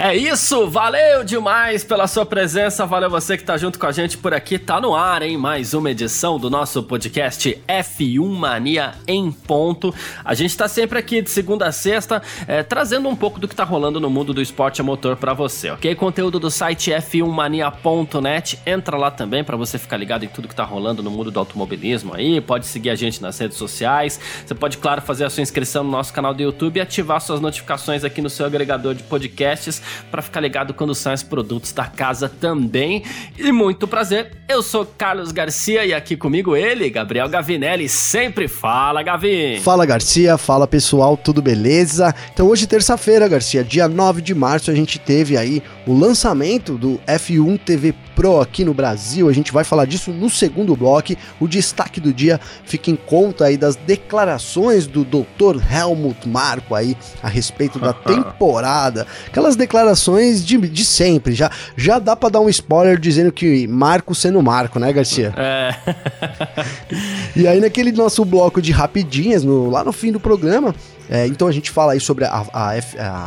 É isso, valeu demais pela sua presença, valeu você que tá junto com a gente por aqui, tá no ar, hein? Mais uma edição do nosso podcast F1 Mania em ponto. A gente tá sempre aqui de segunda a sexta, é, trazendo um pouco do que tá rolando no mundo do esporte a motor para você, ok? Conteúdo do site f1mania.net, entra lá também para você ficar ligado em tudo que tá rolando no mundo do automobilismo aí, pode seguir a gente nas redes sociais, você pode, claro, fazer a sua inscrição no nosso canal do YouTube e ativar suas notificações aqui no seu agregador de podcasts para ficar ligado quando saem os produtos da casa também. E muito prazer, eu sou Carlos Garcia e aqui comigo ele, Gabriel Gavinelli. Sempre fala, Gavi. Fala, Garcia. Fala, pessoal. Tudo beleza? Então, hoje, terça-feira, Garcia, dia 9 de março, a gente teve aí o lançamento do F1 TV Pro aqui no Brasil. A gente vai falar disso no segundo bloco. O destaque do dia fica em conta aí das declarações do Dr. Helmut Marko aí a respeito da temporada. Aquelas declarações declarações de, de sempre. Já, já dá para dar um spoiler dizendo que Marco sendo Marco, né, Garcia? É. e aí, naquele nosso bloco de rapidinhas, no, lá no fim do programa, é, então a gente fala aí sobre a, a,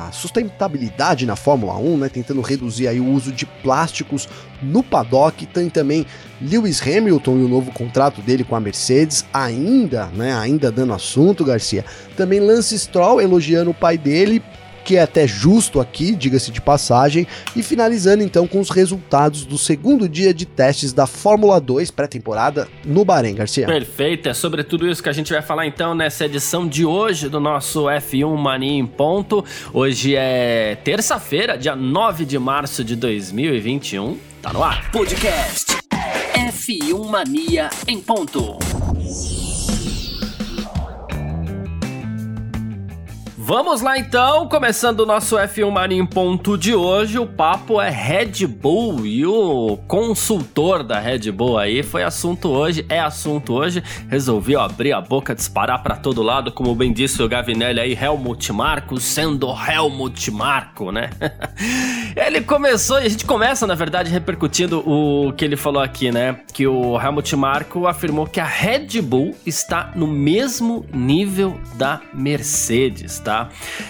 a, sustentabilidade na Fórmula 1, né, tentando reduzir aí o uso de plásticos no paddock. Tem também Lewis Hamilton e o novo contrato dele com a Mercedes, ainda, né, ainda dando assunto, Garcia. Também Lance Stroll elogiando o pai dele que é até justo aqui, diga-se de passagem, e finalizando então com os resultados do segundo dia de testes da Fórmula 2 pré-temporada no Bahrein, Garcia. Perfeito, é sobre tudo isso que a gente vai falar então nessa edição de hoje do nosso F1 Mania em ponto. Hoje é terça-feira, dia 9 de março de 2021. Tá no ar. Podcast F1 Mania em ponto. Vamos lá então, começando o nosso F1 Mania em ponto de hoje, o papo é Red Bull e o consultor da Red Bull aí foi assunto hoje, é assunto hoje, resolvi abrir a boca, disparar para todo lado, como bem disse o Gavinelli aí, Helmut Marko, sendo Helmut Marko, né? ele começou, e a gente começa na verdade repercutindo o que ele falou aqui, né? Que o Helmut Marko afirmou que a Red Bull está no mesmo nível da Mercedes, tá?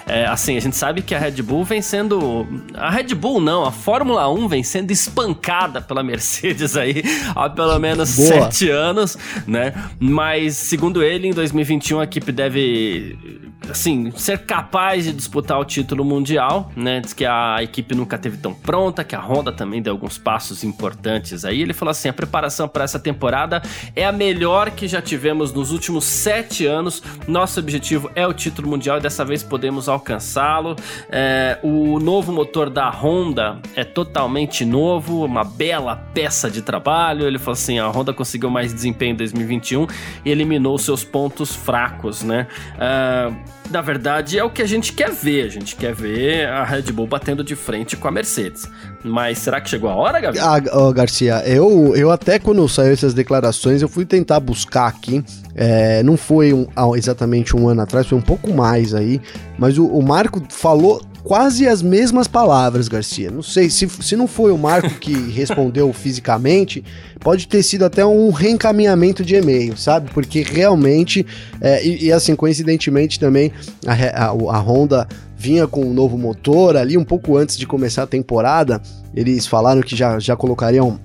É, assim, a gente sabe que a Red Bull vem sendo. A Red Bull não, a Fórmula 1 vem sendo espancada pela Mercedes aí há pelo menos Boa. sete anos, né? Mas, segundo ele, em 2021 a equipe deve assim, ser capaz de disputar o título mundial, né? Diz que a equipe nunca teve tão pronta, que a Honda também deu alguns passos importantes aí. Ele falou assim: a preparação para essa temporada é a melhor que já tivemos nos últimos sete anos. Nosso objetivo é o título mundial e dessa vez podemos alcançá-lo. É, o novo motor da Honda é totalmente novo, uma bela peça de trabalho. Ele falou assim: a Honda conseguiu mais desempenho em 2021 e eliminou seus pontos fracos, né? Uh, na verdade, é o que a gente quer ver. A gente quer ver a Red Bull batendo de frente com a Mercedes. Mas será que chegou a hora, Gabriel? Ah, oh, Garcia, eu, eu até quando saiu essas declarações, eu fui tentar buscar aqui. É, não foi um, exatamente um ano atrás, foi um pouco mais aí. Mas o, o Marco falou quase as mesmas palavras, Garcia. Não sei, se, se não foi o Marco que respondeu fisicamente, pode ter sido até um reencaminhamento de e-mail, sabe? Porque realmente, é, e, e, assim, coincidentemente também, a, a, a Honda vinha com um novo motor ali um pouco antes de começar a temporada. Eles falaram que já, já colocariam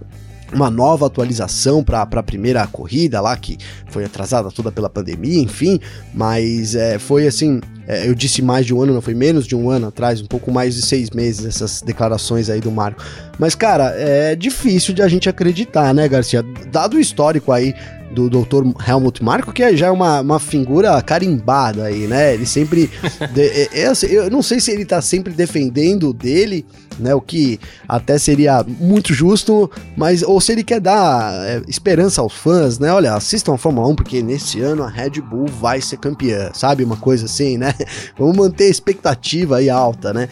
uma nova atualização para a primeira corrida lá, que foi atrasada toda pela pandemia, enfim, mas é, foi assim. É, eu disse mais de um ano, não foi menos de um ano atrás, um pouco mais de seis meses, essas declarações aí do Marco. Mas, cara, é difícil de a gente acreditar, né, Garcia? Dado o histórico aí do Dr. Helmut Marko, que já é uma, uma figura carimbada aí, né? Ele sempre. de, é, é, assim, eu não sei se ele tá sempre defendendo dele, né? O que até seria muito justo, mas ou se ele quer dar é, esperança aos fãs, né? Olha, assistam a Fórmula 1, porque nesse ano a Red Bull vai ser campeã, sabe? Uma coisa assim, né? Vamos manter a expectativa aí alta, né?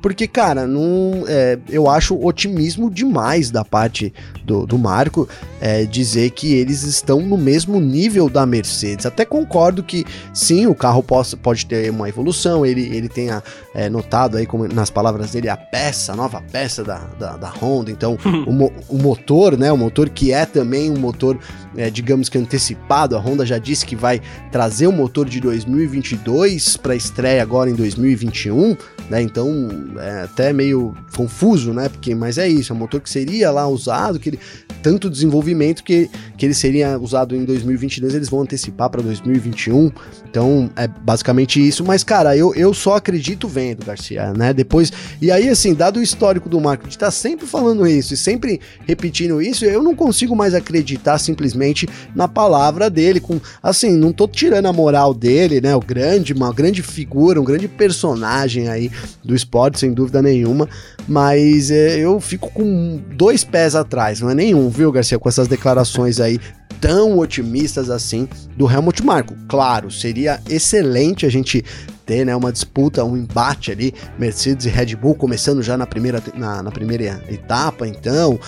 Porque, cara, não, é, eu acho otimismo demais da parte do, do Marco é, dizer que eles estão no mesmo nível da Mercedes. Até concordo que sim, o carro pode, pode ter uma evolução, ele, ele tenha é, notado aí, como nas palavras dele, a peça, a nova peça da, da, da Honda. Então, o, o, motor, né? O motor que é também um motor, é, digamos que antecipado. A Honda já disse que vai trazer o motor de 2022 para estreia agora em 2021, né? Então, é até meio confuso, né? Porque, mas é isso, é um motor que seria lá usado, que ele tanto desenvolvimento que, que ele seria usado em 2022, eles vão antecipar para 2021. Então, é basicamente isso. Mas, cara, eu, eu só acredito vendo, Garcia, né? Depois. E aí, assim, dado o histórico do Marco tá sempre falando isso e sempre repetindo isso, eu não consigo mais acreditar simplesmente na palavra dele. Com, assim, não tô tirando a moral dele, né? O grande, uma grande figura, um grande personagem aí do esporte, sem dúvida nenhuma. Mas é, eu fico com dois pés atrás, não é nenhum, viu, Garcia, com essas declarações aí tão otimistas assim do Helmut Marko. Claro, seria excelente a gente ter né, uma disputa, um embate ali, Mercedes e Red Bull começando já na primeira, na, na primeira etapa, então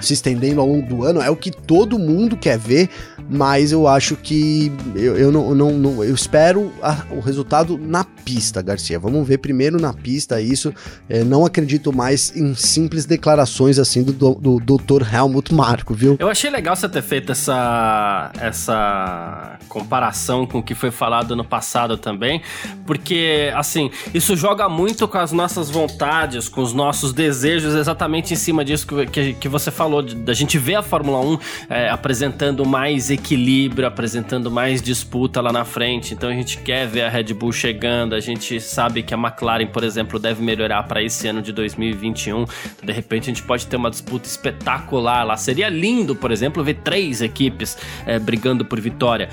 se estendendo ao longo do ano, é o que todo mundo quer ver, mas eu acho que eu, eu não, não, não, eu espero a, o resultado na pista, Garcia. Vamos ver primeiro na pista isso. É, não acredito mais em simples declarações assim do, do, do Dr. Helmut Marko, viu? Eu achei legal você ter feito essa essa comparação com o que foi falado no passado também, porque assim isso joga muito com as nossas vontades, com os nossos desejos, exatamente em cima disso que, que, que você falou, da gente ver a Fórmula 1 é, apresentando mais equilíbrio, apresentando mais disputa lá na frente. Então a gente quer ver a Red Bull chegando, a gente sabe que a McLaren, por exemplo, deve melhorar para esse ano de 2021. Então, de repente a gente pode ter uma disputa espetacular lá. Seria lindo, por exemplo, ver três equipes é, brigando por vitória.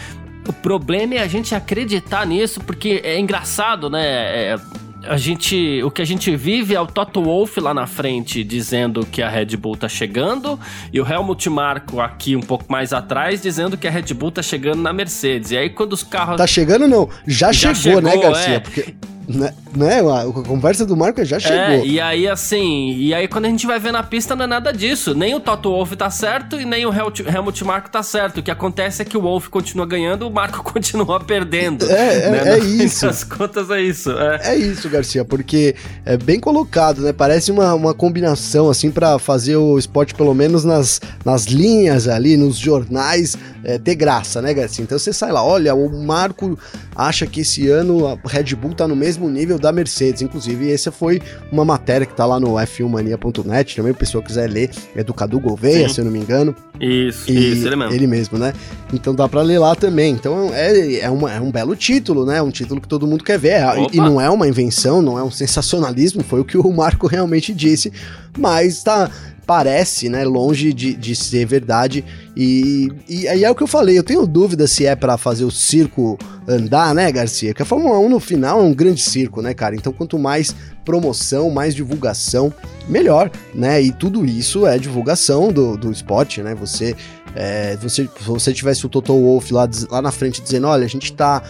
O problema é a gente acreditar nisso, porque é engraçado, né? É, a gente, o que a gente vive é o Toto Wolff lá na frente dizendo que a Red Bull tá chegando e o Helmut Marko aqui um pouco mais atrás dizendo que a Red Bull tá chegando na Mercedes. E aí quando os carros Tá chegando não, já, já chegou, né, chegou, né, Garcia? É. Porque né, né? A conversa do Marco já chegou. É, e aí assim, e aí quando a gente vai ver na pista não é nada disso. Nem o Toto Wolff tá certo e nem o Helmut Marko tá certo. O que acontece é que o Wolff continua ganhando, o Marco continua perdendo. É, é, né? é isso. As contas é isso. É. é isso, Garcia, porque é bem colocado, né? Parece uma, uma combinação assim para fazer o esporte pelo menos nas, nas linhas ali, nos jornais, é, ter graça, né, Garcia? Então você sai lá, olha, o Marco acha que esse ano a Red Bull tá no mesmo nível da Mercedes. Inclusive, essa foi uma matéria que tá lá no f1mania.net, também o pessoal quiser ler, é do Cadu Gouveia, Sim. se eu não me engano. Isso, e isso, ele mesmo. Ele mesmo, né? Então dá pra ler lá também. Então é, é, uma, é um belo título, né? Um título que todo mundo quer ver. E, e não é uma invenção, não é um sensacionalismo, foi o que o Marco realmente disse. Mas tá parece, né, longe de, de ser verdade. E, e aí é o que eu falei, eu tenho dúvida se é para fazer o circo andar, né, Garcia? Que a Fórmula 1 no final é um grande circo, né, cara? Então quanto mais promoção, mais divulgação, melhor, né? E tudo isso é divulgação do, do esporte, né? Você, é, você, se você tivesse o Toto Wolff lá, lá na frente dizendo, olha, a gente tá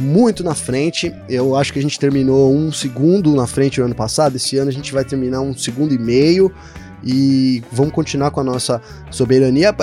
muito na frente. Eu acho que a gente terminou um segundo na frente no ano passado. Esse ano a gente vai terminar um segundo e meio e vamos continuar com a nossa soberania.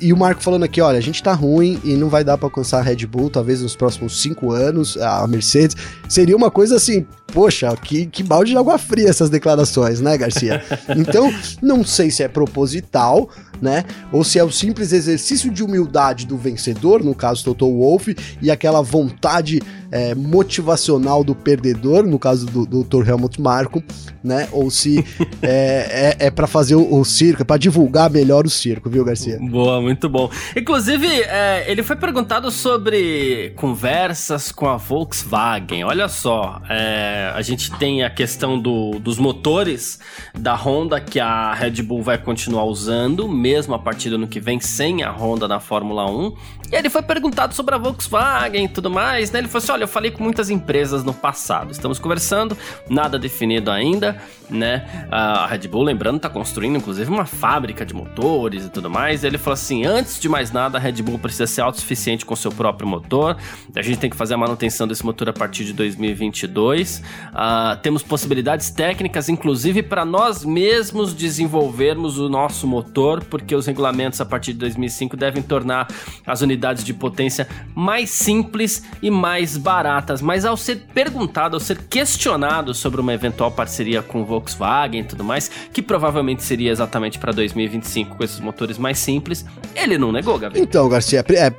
E o Marco falando aqui, olha, a gente tá ruim e não vai dar para alcançar a Red Bull, talvez nos próximos cinco anos, a Mercedes. Seria uma coisa assim, poxa, que, que balde de água fria essas declarações, né, Garcia? Então, não sei se é proposital, né? Ou se é o simples exercício de humildade do vencedor, no caso Toto Wolff, e aquela vontade é, motivacional do perdedor, no caso do, do Dr. Helmut Marko, né? Ou se é, é, é para fazer o, o circo, é pra divulgar melhor o circo, viu, Garcia? Boa, muito bom. Inclusive, é, ele foi perguntado sobre conversas com a Volkswagen. Olha só, é, a gente tem a questão do, dos motores da Honda que a Red Bull vai continuar usando, mesmo a partir do ano que vem, sem a Honda na Fórmula 1. E ele foi perguntado sobre a Volkswagen e tudo mais, né? Ele falou assim: olha, eu falei com muitas empresas no passado, estamos conversando, nada definido ainda, né? A Red Bull, lembrando, tá construindo inclusive uma fábrica de motores e tudo mais. E ele falou assim: antes de mais nada, a Red Bull precisa ser autossuficiente com seu próprio motor, a gente tem que fazer a manutenção desse motor a partir de 2022. Uh, temos possibilidades técnicas, inclusive para nós mesmos desenvolvermos o nosso motor, porque os regulamentos a partir de 2005 devem tornar as unidades de potência mais simples e mais baratas. Mas ao ser perguntado, ao ser questionado sobre uma eventual parceria com Volkswagen e tudo mais, que provavelmente seria exatamente para 2025 com esses motores mais simples, ele não negou, Gabriel. Então, Garcia, é,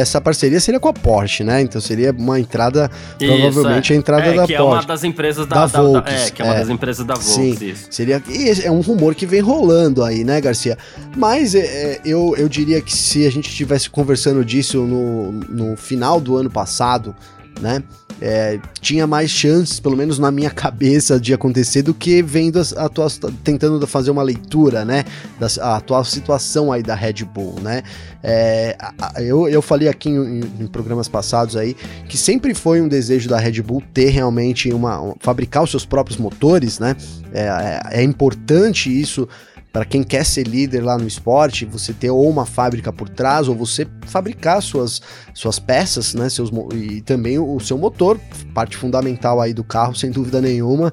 essa parceria seria com a Porsche, né? Então seria uma entrada, isso, provavelmente é. a entrada é, da que Porsche. Das empresas da, da, da Volks. é, que é uma é. das empresas da Volks, Sim, isso. Seria, é um rumor que vem rolando aí, né, Garcia? Mas é, é, eu, eu diria que se a gente estivesse conversando disso no, no final do ano passado, né? É, tinha mais chances, pelo menos na minha cabeça, de acontecer do que vendo a, atual, tentando fazer uma leitura, né, da a atual situação aí da Red Bull, né. É, eu, eu falei aqui em, em, programas passados aí que sempre foi um desejo da Red Bull ter realmente uma, uma fabricar os seus próprios motores, né. é, é, é importante isso para quem quer ser líder lá no esporte, você ter ou uma fábrica por trás, ou você fabricar suas, suas peças, né? Seus, e também o, seu motor, parte fundamental aí do carro, sem dúvida nenhuma.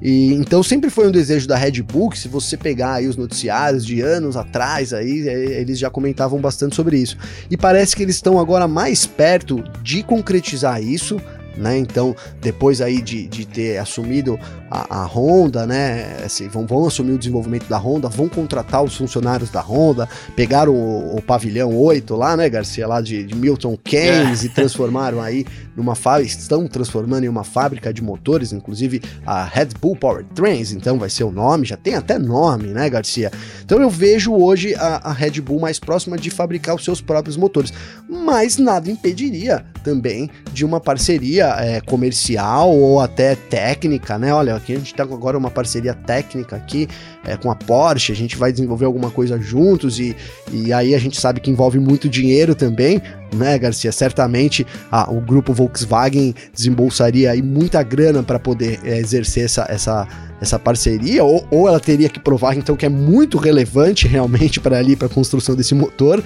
E então sempre foi um desejo da Red Bull, se você pegar aí os noticiários de anos atrás, aí é, eles já comentavam bastante sobre isso. E parece que eles estão agora mais perto de concretizar isso né? Então, depois aí de, de ter assumido a, a Honda, né? Assim, vão, vão assumir o desenvolvimento da Honda, vão contratar os funcionários da Honda, pegaram o, o pavilhão 8 lá, né, Garcia, lá de, de Milton Keynes é. e transformaram aí numa fábrica, estão transformando em uma fábrica de motores, inclusive a Red Bull Power Trains, então vai ser o nome, já tem até nome, né, Garcia? Então eu vejo hoje a, a Red Bull mais próxima de fabricar os seus próprios motores, mas nada impediria também de uma parceria é, comercial ou até técnica, né? Olha, aqui a gente tá agora uma parceria técnica aqui é, com a Porsche, a gente vai desenvolver alguma coisa juntos e, e aí a gente sabe que envolve muito dinheiro também, né, Garcia? Certamente ah, o grupo Volkswagen desembolsaria aí muita grana para poder é, exercer essa, essa, essa parceria, ou, ou ela teria que provar então que é muito relevante realmente para ali para a construção desse motor.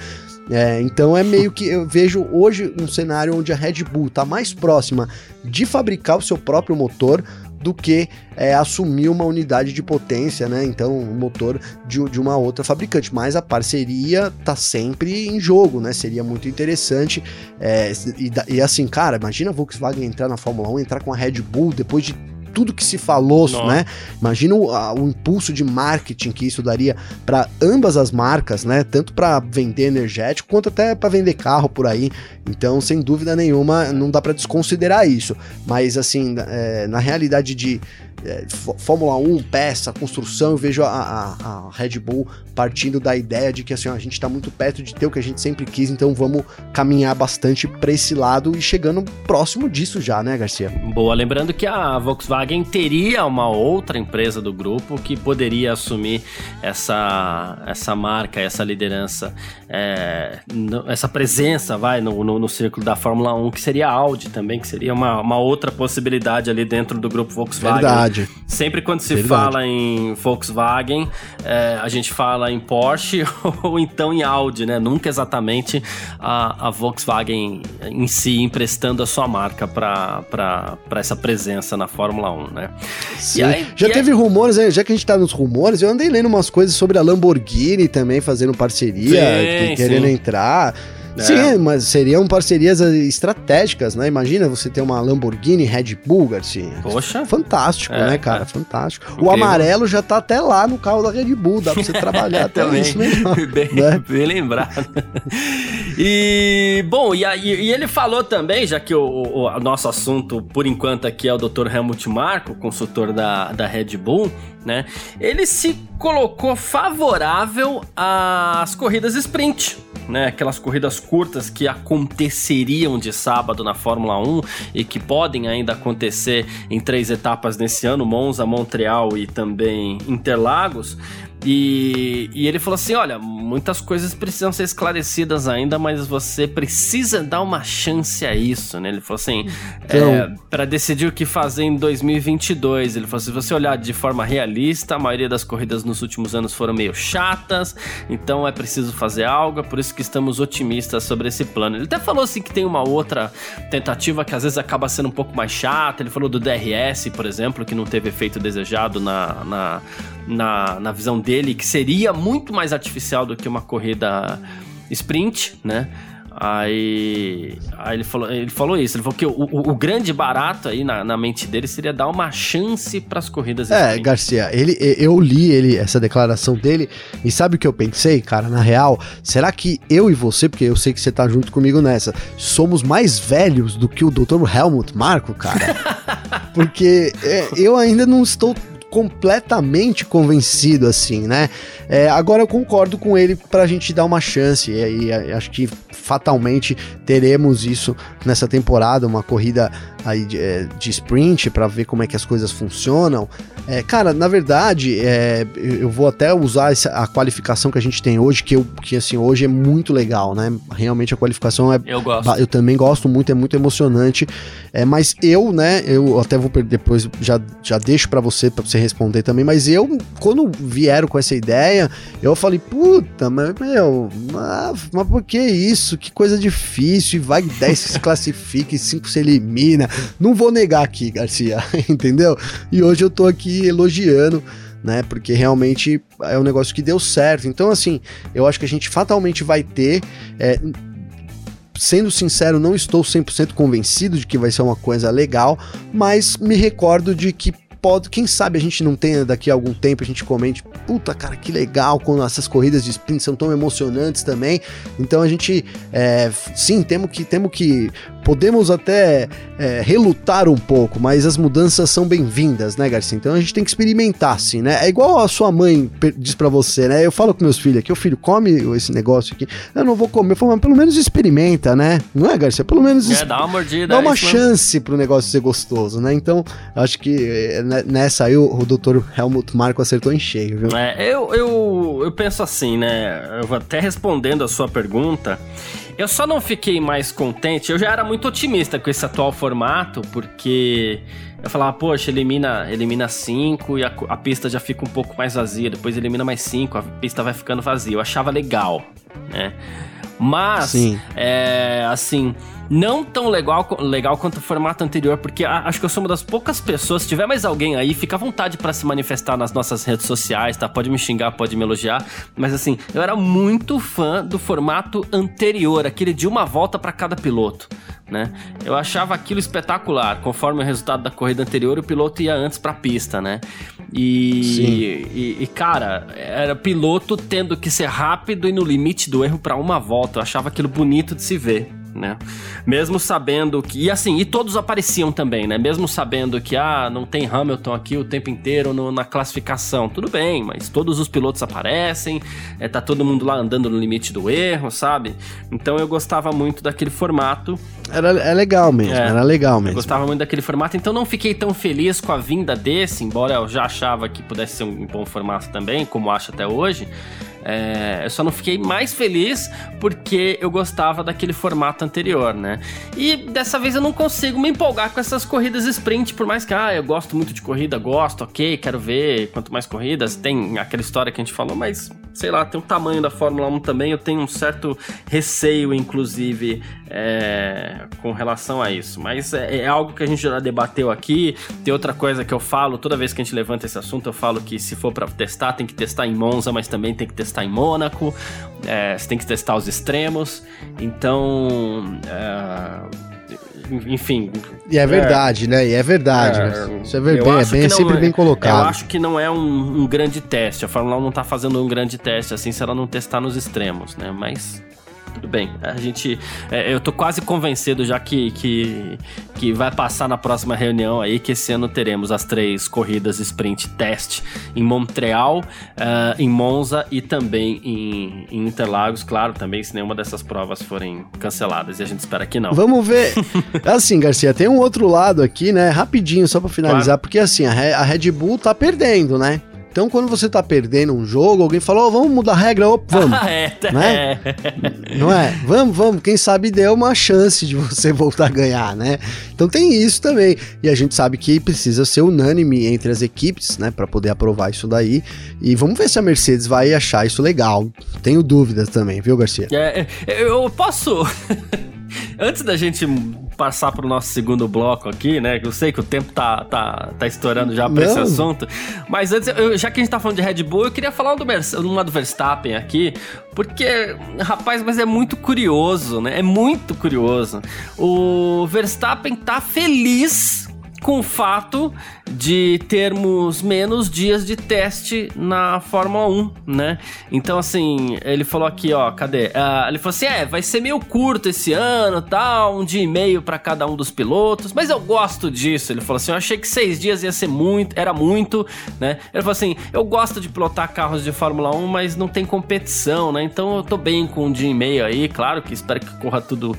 É, então é meio que eu vejo hoje um cenário onde a Red Bull está mais próxima de fabricar o seu próprio motor do que é, assumir uma unidade de potência, né? Então, um motor de, de uma outra fabricante. Mas a parceria tá sempre em jogo, né? Seria muito interessante. É, e, e assim, cara, imagina a Volkswagen entrar na Fórmula 1, entrar com a Red Bull depois de tudo que se falou, Nossa. né? Imagina o, a, o, impulso de marketing que isso daria para ambas as marcas, né? Tanto para vender energético quanto até para vender carro por aí. Então, sem dúvida nenhuma, não dá para desconsiderar isso. Mas assim, é, na realidade de é, Fórmula 1, peça, construção, eu vejo a, a, a, Red Bull partindo da ideia de que assim, a gente está muito perto de ter o que a gente sempre quis, então vamos caminhar bastante para esse lado e chegando próximo disso já, né, Garcia? Boa, lembrando que a Volkswagen teria uma outra empresa do grupo que poderia assumir essa, essa marca, essa liderança, é, essa presença, vai, no, no, no, círculo da Fórmula 1, que seria a Audi também, que seria uma, uma outra possibilidade ali dentro do grupo Volkswagen. Verdade. Verdade. Sempre quando se Verdade. fala em Volkswagen, é, a gente fala em Porsche ou então em Audi, né? Nunca exatamente a, a Volkswagen em si emprestando a sua marca para essa presença na Fórmula 1, né? Sim. Aí, já teve aí... rumores, já que a gente tá nos rumores, eu andei lendo umas coisas sobre a Lamborghini também fazendo parceria, sim, querendo sim. entrar. É. Sim, mas seriam parcerias estratégicas, né? Imagina você ter uma Lamborghini Red Bull, Garcia. Poxa. Fantástico, é, né, cara? É. Fantástico. Incrível. O amarelo já tá até lá no carro da Red Bull, dá pra você trabalhar até Também. isso mesmo. bem, né? bem lembrado. e, bom, e, e, ele falou também, já que o, o, o, nosso assunto, por enquanto, aqui é o Dr. Helmut Marko, consultor da, da Red Bull, né? Ele se colocou favorável às corridas sprint né, aquelas corridas curtas que aconteceriam de sábado na Fórmula 1 e que podem ainda acontecer em três etapas nesse ano, Monza, Montreal e também Interlagos. E, e ele falou assim: olha, muitas coisas precisam ser esclarecidas ainda, mas você precisa dar uma chance a isso, né? Ele falou assim: então... é, para decidir o que fazer em 2022. Ele falou assim: se você olhar de forma realista, a maioria das corridas nos últimos anos foram meio chatas, então é preciso fazer algo, é por isso que estamos otimistas sobre esse plano. Ele até falou assim que tem uma outra tentativa que às vezes acaba sendo um pouco mais chata. Ele falou do DRS, por exemplo, que não teve efeito desejado na, na, na, na visão dele, que seria muito mais artificial do que uma corrida sprint, né? Aí, aí ele, falou, ele falou isso. Ele falou que o, o, o grande barato aí na, na, mente dele seria dar uma chance para as corridas. É, sprint. Garcia, ele, eu li ele essa declaração dele e sabe o que eu pensei, cara? Na real, será que eu e você, porque eu sei que você tá junto comigo nessa, somos mais velhos do que o Dr. Helmut Marco, cara? porque é, eu ainda não estou completamente convencido, assim, né? É, agora eu concordo com ele pra gente dar uma chance, e, e acho que fatalmente teremos isso nessa temporada, uma corrida aí de, é, de sprint para ver como é que as coisas funcionam. É, cara, na verdade, é, eu vou até usar essa, a qualificação que a gente tem hoje, que, eu, que assim, hoje é muito legal, né? Realmente a qualificação é. Eu gosto. Eu também gosto muito, é muito emocionante. É, mas eu, né, eu até vou depois, já, já deixo para você, para você responder também, mas eu, quando vieram com essa ideia, eu falei, puta, mas, meu, mas, mas por que isso? Que coisa difícil, e vai 10 se classifica e 5 se elimina. Não vou negar aqui, Garcia, entendeu? E hoje eu tô aqui elogiando né? Porque realmente é um negócio que deu certo. Então, assim, eu acho que a gente fatalmente vai ter. É, sendo sincero, não estou 100% convencido de que vai ser uma coisa legal, mas me recordo de que pode, quem sabe a gente não tenha daqui a algum tempo, a gente comente, puta cara, que legal quando essas corridas de sprint são tão emocionantes também. Então a gente, é, sim, temos que, temos que podemos até é, relutar um pouco, mas as mudanças são bem-vindas, né, Garcia? Então a gente tem que experimentar, sim, né? É igual a sua mãe diz para você, né? Eu falo com meus filhos aqui, o filho, come esse negócio aqui. Eu não vou comer. Eu falo, mas pelo menos experimenta, né? Não é, Garcia? Pelo menos. É, dá uma mordida. Dá é uma chance pro negócio ser gostoso, né? Então, acho que é, né, nessa aí o, o doutor Helmut Marco acertou em cheio, viu? É, eu, eu, eu penso assim, né? Eu vou até respondendo a sua pergunta. Eu só não fiquei mais contente, eu já era muito otimista com esse atual formato, porque eu falava, poxa, elimina elimina cinco e a, a pista já fica um pouco mais vazia, depois elimina mais cinco, a pista vai ficando vazia. Eu achava legal, né? Mas, é, assim, não tão legal, legal quanto o formato anterior, porque acho que eu sou uma das poucas pessoas. Se tiver mais alguém aí, fica à vontade para se manifestar nas nossas redes sociais, tá? Pode me xingar, pode me elogiar. Mas assim, eu era muito fã do formato anterior, aquele de uma volta para cada piloto. Né? Eu achava aquilo espetacular. Conforme o resultado da corrida anterior, o piloto ia antes para a pista, né? E, e, e, cara, era piloto tendo que ser rápido e no limite do erro para uma volta. Eu achava aquilo bonito de se ver né? Mesmo sabendo que. E assim, e todos apareciam também, né? Mesmo sabendo que, ah, não tem Hamilton aqui o tempo inteiro no, na classificação. Tudo bem, mas todos os pilotos aparecem, é, tá todo mundo lá andando no limite do erro, sabe? Então eu gostava muito daquele formato. Era é legal mesmo, é, era legal mesmo. Eu gostava muito daquele formato, então não fiquei tão feliz com a vinda desse, embora eu já achava que pudesse ser um bom formato também, como acho até hoje. É, eu só não fiquei mais feliz porque eu gostava daquele formato anterior, né? E dessa vez eu não consigo me empolgar com essas corridas sprint, por mais que, ah, eu gosto muito de corrida, gosto, ok, quero ver quanto mais corridas. Tem aquela história que a gente falou, mas sei lá, tem o tamanho da Fórmula 1 também, eu tenho um certo receio, inclusive, é, com relação a isso. Mas é, é, algo que a gente já debateu aqui. Tem outra coisa que eu falo, toda vez que a gente levanta esse assunto, eu falo que se for para testar, tem que testar em Monza, mas também tem que testar em Mônaco. É, você tem que testar os extremos. Então. É, enfim. E é verdade, é, né? E é verdade. É, Isso é, ver, bem, é bem, sempre é, bem colocado. Eu acho que não é um, um, grande teste. A Fórmula 1 não tá fazendo um grande teste assim se ela não testar nos extremos, né? Mas tudo bem. A gente. É, eu tô quase convencido já que, que, que vai passar na próxima reunião aí que esse ano teremos as três corridas sprint test em Montreal, uh, em Monza e também em, em, Interlagos, claro, também se nenhuma dessas provas forem canceladas. E a gente espera que não. Vamos ver. assim, Garcia, tem um outro lado aqui, né? Rapidinho, só para finalizar, claro. porque assim, a Red Bull tá perdendo, né? Então, quando você tá perdendo um jogo, alguém falou, oh, vamos mudar a regra, opa, vamos. Ah, é, né? é. Não é? Vamos, vamos. Quem sabe deu uma chance de você voltar a ganhar, né? Então tem isso também. E a gente sabe que precisa ser unânime entre as equipes, né? para poder aprovar isso daí. E vamos ver se a Mercedes vai achar isso legal. Tenho dúvidas também, viu, Garcia? É, é eu posso. Antes da gente passar pro nosso segundo bloco aqui, né? Eu sei que o tempo tá, tá, tá estourando já pra Não. esse assunto. Mas antes, eu, já que a gente tá falando de Red Bull, eu queria falar uma do Verstappen aqui. Porque, rapaz, mas é muito curioso, né? É muito curioso. O Verstappen tá feliz com o fato de termos menos dias de teste na Fórmula 1, né? Então, assim, ele falou aqui, ó, cadê? Uh, ele falou assim: é, vai ser meio curto esse ano, tal, um dia e meio para cada um dos pilotos, mas eu gosto disso. Ele falou assim: eu achei que seis dias ia ser muito, era muito, né? Ele falou assim: eu gosto de pilotar carros de Fórmula 1, mas não tem competição, né? Então eu tô bem com um dia e meio aí, claro que espero que corra tudo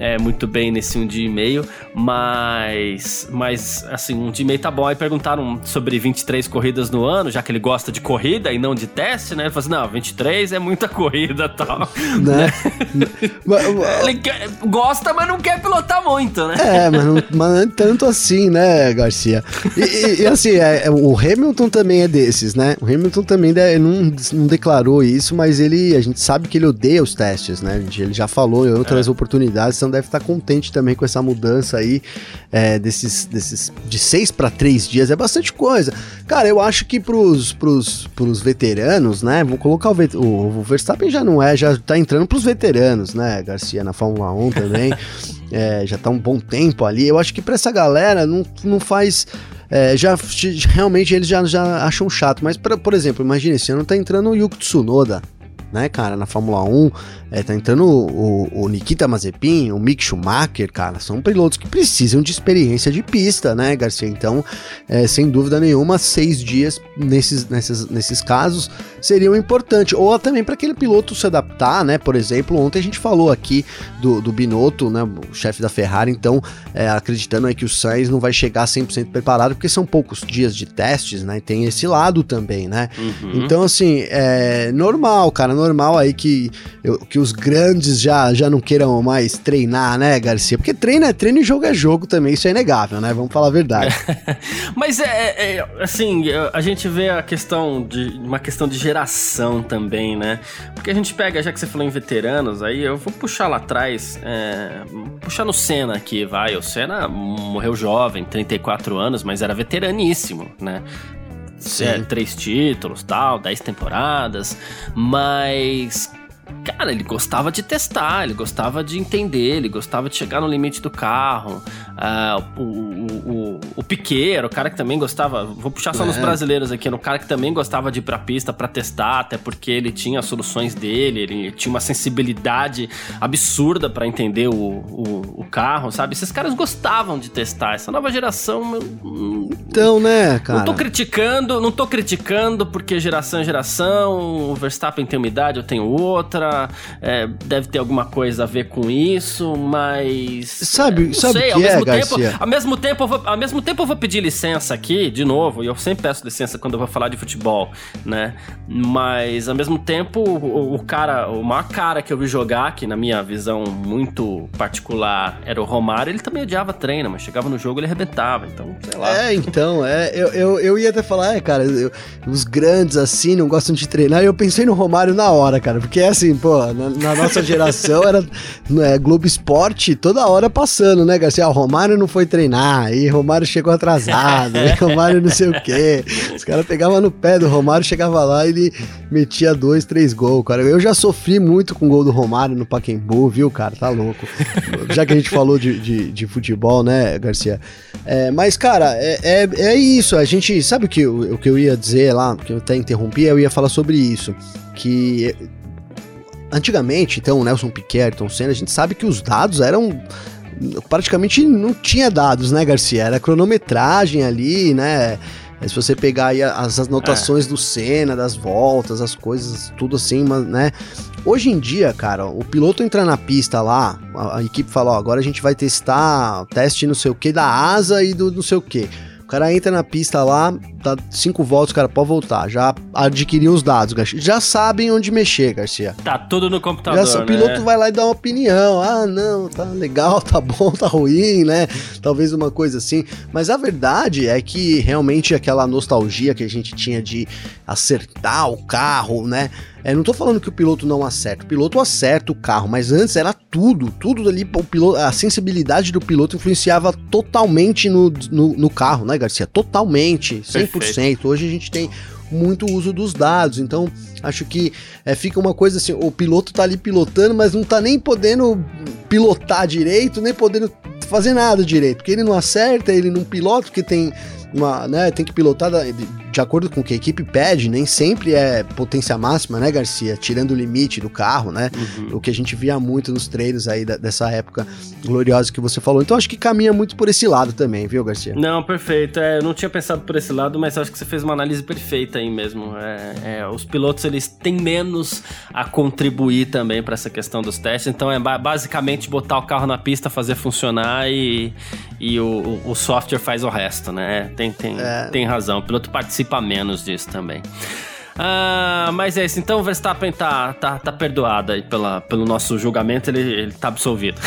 é, muito bem nesse um dia e meio, mas, mas assim, um dia e meio tá bom. Aí perguntaram sobre 23 corridas no ano, já que ele gosta de corrida e não de teste, né? Ele falou assim: não, 23 é muita corrida e tal. Né? ele quer, gosta, mas não quer pilotar muito, né? É, mas não, mas não é tanto assim, né, Garcia? E, e, e assim, é, é, o Hamilton também é desses, né? O Hamilton também de, não, não declarou isso, mas ele, a gente sabe que ele odeia os testes, né? Ele já falou em outras é. oportunidades, então deve estar contente também com essa mudança aí é, desses, desses de seis para três dias. É bastante coisa. Cara, eu acho que pros, pros, pros veteranos, né? Vou colocar o, o, o Verstappen já não é, já tá entrando pros veteranos, né? Garcia na Fórmula 1 também. é, já tá um bom tempo ali. Eu acho que pra essa galera não, não faz. É, já realmente eles já, já acham chato, mas pra, por exemplo, imagine esse ano tá entrando o Yuki Tsunoda, né, cara, na Fórmula 1. É, tá entrando o, o, o, Nikita Mazepin, o Mick Schumacher, cara, são pilotos que precisam de experiência de pista, né, Garcia? Então, é, sem dúvida nenhuma, seis dias nesses, nesses, nesses casos seriam importantes. Ou também para aquele piloto se adaptar, né? Por exemplo, ontem a gente falou aqui do, do Binotto, né, o chefe da Ferrari, então, é, acreditando aí que o Sainz não vai chegar 100% preparado, porque são poucos dias de testes, né? Tem esse lado também, né? Uhum. Então, assim, é normal, cara, normal aí que, eu, que os grandes já, já não queiram mais treinar, né, Garcia? Porque treino é treino e jogo é jogo também, isso é inegável, né? Vamos falar a verdade. Mas é, é, é, assim, a gente vê a questão de uma questão de geração também, né? Porque a gente pega, já que você falou em veteranos, aí eu vou puxar lá atrás, é, puxar no Senna aqui, vai. O Senna morreu jovem, 34 anos, mas era veteraníssimo, né? É, três títulos, tal, dez temporadas, mas Cara, ele gostava de testar, ele gostava de entender, ele gostava de chegar no limite do carro. Uh, o, o, o, o Piquet era o cara que também gostava. Vou puxar só é. nos brasileiros aqui, era o cara que também gostava de ir pra pista para testar, até porque ele tinha as soluções dele, ele tinha uma sensibilidade absurda para entender o, o, o, carro, sabe? Esses caras gostavam de testar. Essa nova geração. Então, né, cara? Não tô criticando, não tô criticando porque geração é geração, o Verstappen tem uma idade, eu tenho outra é, deve ter alguma coisa a ver com isso, mas. Sabe, é, sabe sei, que é, tempo, Ao mesmo, tempo, eu vou, ao mesmo tempo eu vou pedir licença aqui, de novo, e eu sempre peço licença quando eu vou falar de futebol, né? Mas ao mesmo tempo, o, o cara, o maior cara que eu vi jogar, que na minha visão muito particular era o Romário, ele também odiava treino, mas chegava no jogo ele arrebentava, então, sei lá. É, então, é, eu, eu, eu ia até falar, é, cara, eu, os grandes assim não gostam de treinar, e eu pensei no Romário na hora, cara, porque é assim, pô, na, na nossa geração era é, Globo Esporte toda hora passando, né, Garcia? O Romário não foi treinar, e Romário chegou atrasado, e Romário não sei o quê. Os caras pegavam no pé do Romário, chegava lá e ele metia dois, três gols, cara. Eu já sofri muito com o gol do Romário no Paquembu, viu, cara? Tá louco. Já que a gente falou de, de, de futebol, né, Garcia? É, mas, cara, é, é, é, isso. A gente. Sabe o que, o, o que eu ia dizer lá? Que eu até interrompi, eu ia falar sobre isso. Que Antigamente, então, o Nelson Piquet, Ayrton Senna, a gente sabe que os dados eram praticamente não tinha dados, né, Garcia? Era cronometragem ali, né? Se você pegar aí as anotações é. do Senna, das voltas, as coisas, tudo assim, né? Hoje em dia, cara, o piloto entra na pista lá, a, a equipe fala, ó, agora a gente vai testar teste não sei o que da asa e do não sei o que cara entra na pista lá, dá cinco voltas, o cara pode voltar. Já adquiriu os dados, Garcia. Já sabem onde mexer, Garcia. Tá tudo no computador. Já, o piloto né? vai lá e dá uma opinião. Ah, não, tá legal, tá bom, tá ruim, né? Talvez uma coisa assim. Mas a verdade é que realmente aquela nostalgia que a gente tinha de acertar o carro, né? É, não tô falando que o piloto não acerta, o piloto acerta o carro, mas antes era tudo, tudo ali, o piloto, a sensibilidade do piloto influenciava totalmente no, no, no carro, né, Garcia? Totalmente, 100%. Perfeito. Hoje a gente tem muito uso dos dados, então acho que é, fica uma coisa assim, o piloto tá ali pilotando, mas não tá nem podendo pilotar direito, nem podendo fazer nada direito, porque ele não acerta, ele não pilota, porque tem uma, né, tem que pilotar de acordo com o que a equipe pede, nem sempre é potência máxima, né, Garcia? Tirando o limite do carro, né? Uhum. O que a gente via muito nos treinos aí da, dessa época gloriosa que você falou. Então acho que caminha muito por esse lado também, viu, Garcia? Não, perfeito. É, eu não tinha pensado por esse lado, mas acho que você fez uma análise perfeita aí mesmo. É, é, os pilotos eles têm menos a contribuir também para essa questão dos testes. Então é basicamente botar o carro na pista, fazer funcionar e, e o, o software faz o resto, né? Tem, tem, é. tem razão. O piloto participa participa menos disso também. Ah, mas é isso. Então o Verstappen tá, tá, tá perdoado aí pela, pelo nosso julgamento, ele, ele tá absolvido.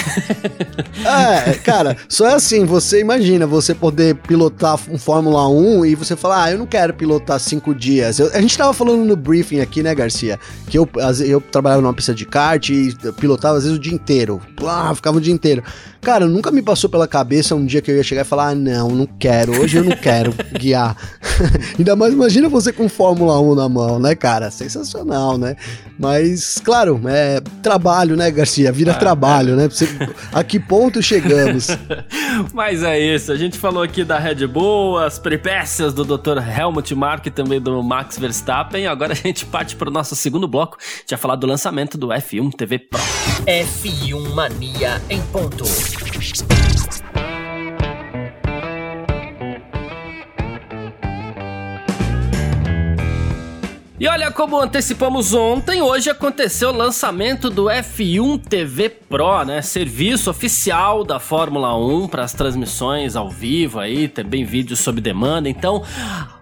é, cara, só é assim, você imagina você poder pilotar um Fórmula 1 e você falar, ah, eu não quero pilotar cinco dias. Eu, a gente tava falando no briefing aqui, né, Garcia, que eu, eu trabalhava numa pista de kart e pilotava às vezes o dia inteiro. Ah, ficava o dia inteiro. Cara, nunca me passou pela cabeça um dia que eu ia chegar e falar: ah, não, não quero, hoje eu não quero guiar. Ainda mais imagina você com Fórmula 1 na mão, né, cara? Sensacional, né? Mas, claro, é trabalho, né, Garcia? Vira ah, trabalho, é. né? Você, a que ponto chegamos? Mas é isso, a gente falou aqui da Red Bull, as peripécias do Dr. Helmut Mark e também do Max Verstappen. Agora a gente parte para o nosso segundo bloco, já falar do lançamento do F1 TV Pro. F1 Mania em ponto. E olha como antecipamos ontem, hoje aconteceu o lançamento do F1 TV Pro, né? Serviço oficial da Fórmula 1 para as transmissões ao vivo aí, também vídeos sob demanda. Então,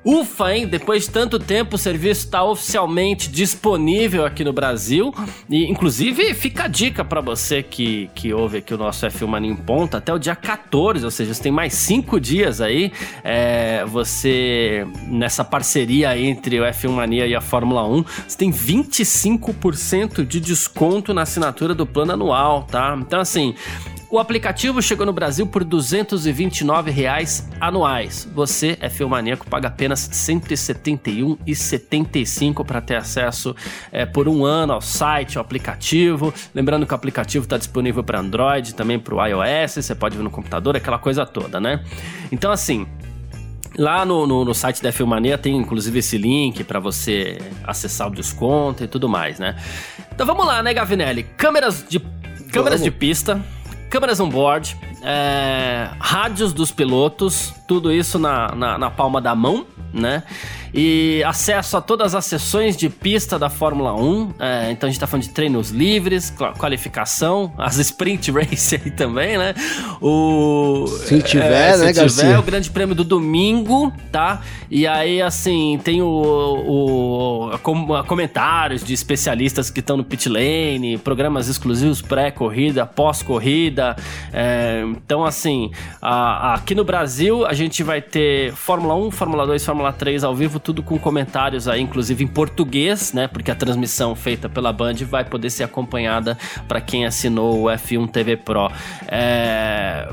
Ufa, hein? Depois de tanto tempo, o serviço está oficialmente disponível aqui no Brasil. E, inclusive, fica a dica para você que, que ouve aqui o nosso F1 Mania em Ponta até o dia 14, ou seja, você tem mais cinco dias aí. É, você, nessa parceria entre o F1 Mania e a Fórmula 1, você tem 25% de desconto na assinatura do plano anual, tá? Então, assim, o aplicativo chegou no Brasil por 229 reais anuais. Você, é filmaníaco, paga apenas R$ 171,75 para ter acesso é, por um ano ao site, ao aplicativo. Lembrando que o aplicativo está disponível para Android, também para o iOS, você pode ver no computador, aquela coisa toda, né? Então, assim, Lá no, no, no, site da Filmania tem inclusive esse link para você acessar o desconto e tudo mais, né? Então vamos lá, né, Gavinelli? Câmeras de, câmeras de pista câmeras on board, é, rádios dos pilotos, tudo isso na, na, na palma da mão, né? e acesso a todas as sessões de pista da Fórmula 1. É, então a gente tá falando de treinos livres, qualificação, as sprint race aí também, né? O, se tiver, é, se né, tiver, Garcia? o grande prêmio do domingo, tá? E aí, assim, tem o, o a, comentários de especialistas que estão no pit lane, programas exclusivos pré-corrida, pós-corrida. É, então, assim, a, a, aqui no Brasil a gente vai ter Fórmula 1, Fórmula 2, Fórmula 3 ao vivo tudo com comentários aí, inclusive em português, né? Porque a transmissão feita pela Band vai poder ser acompanhada para quem assinou o F1 TV Pro. É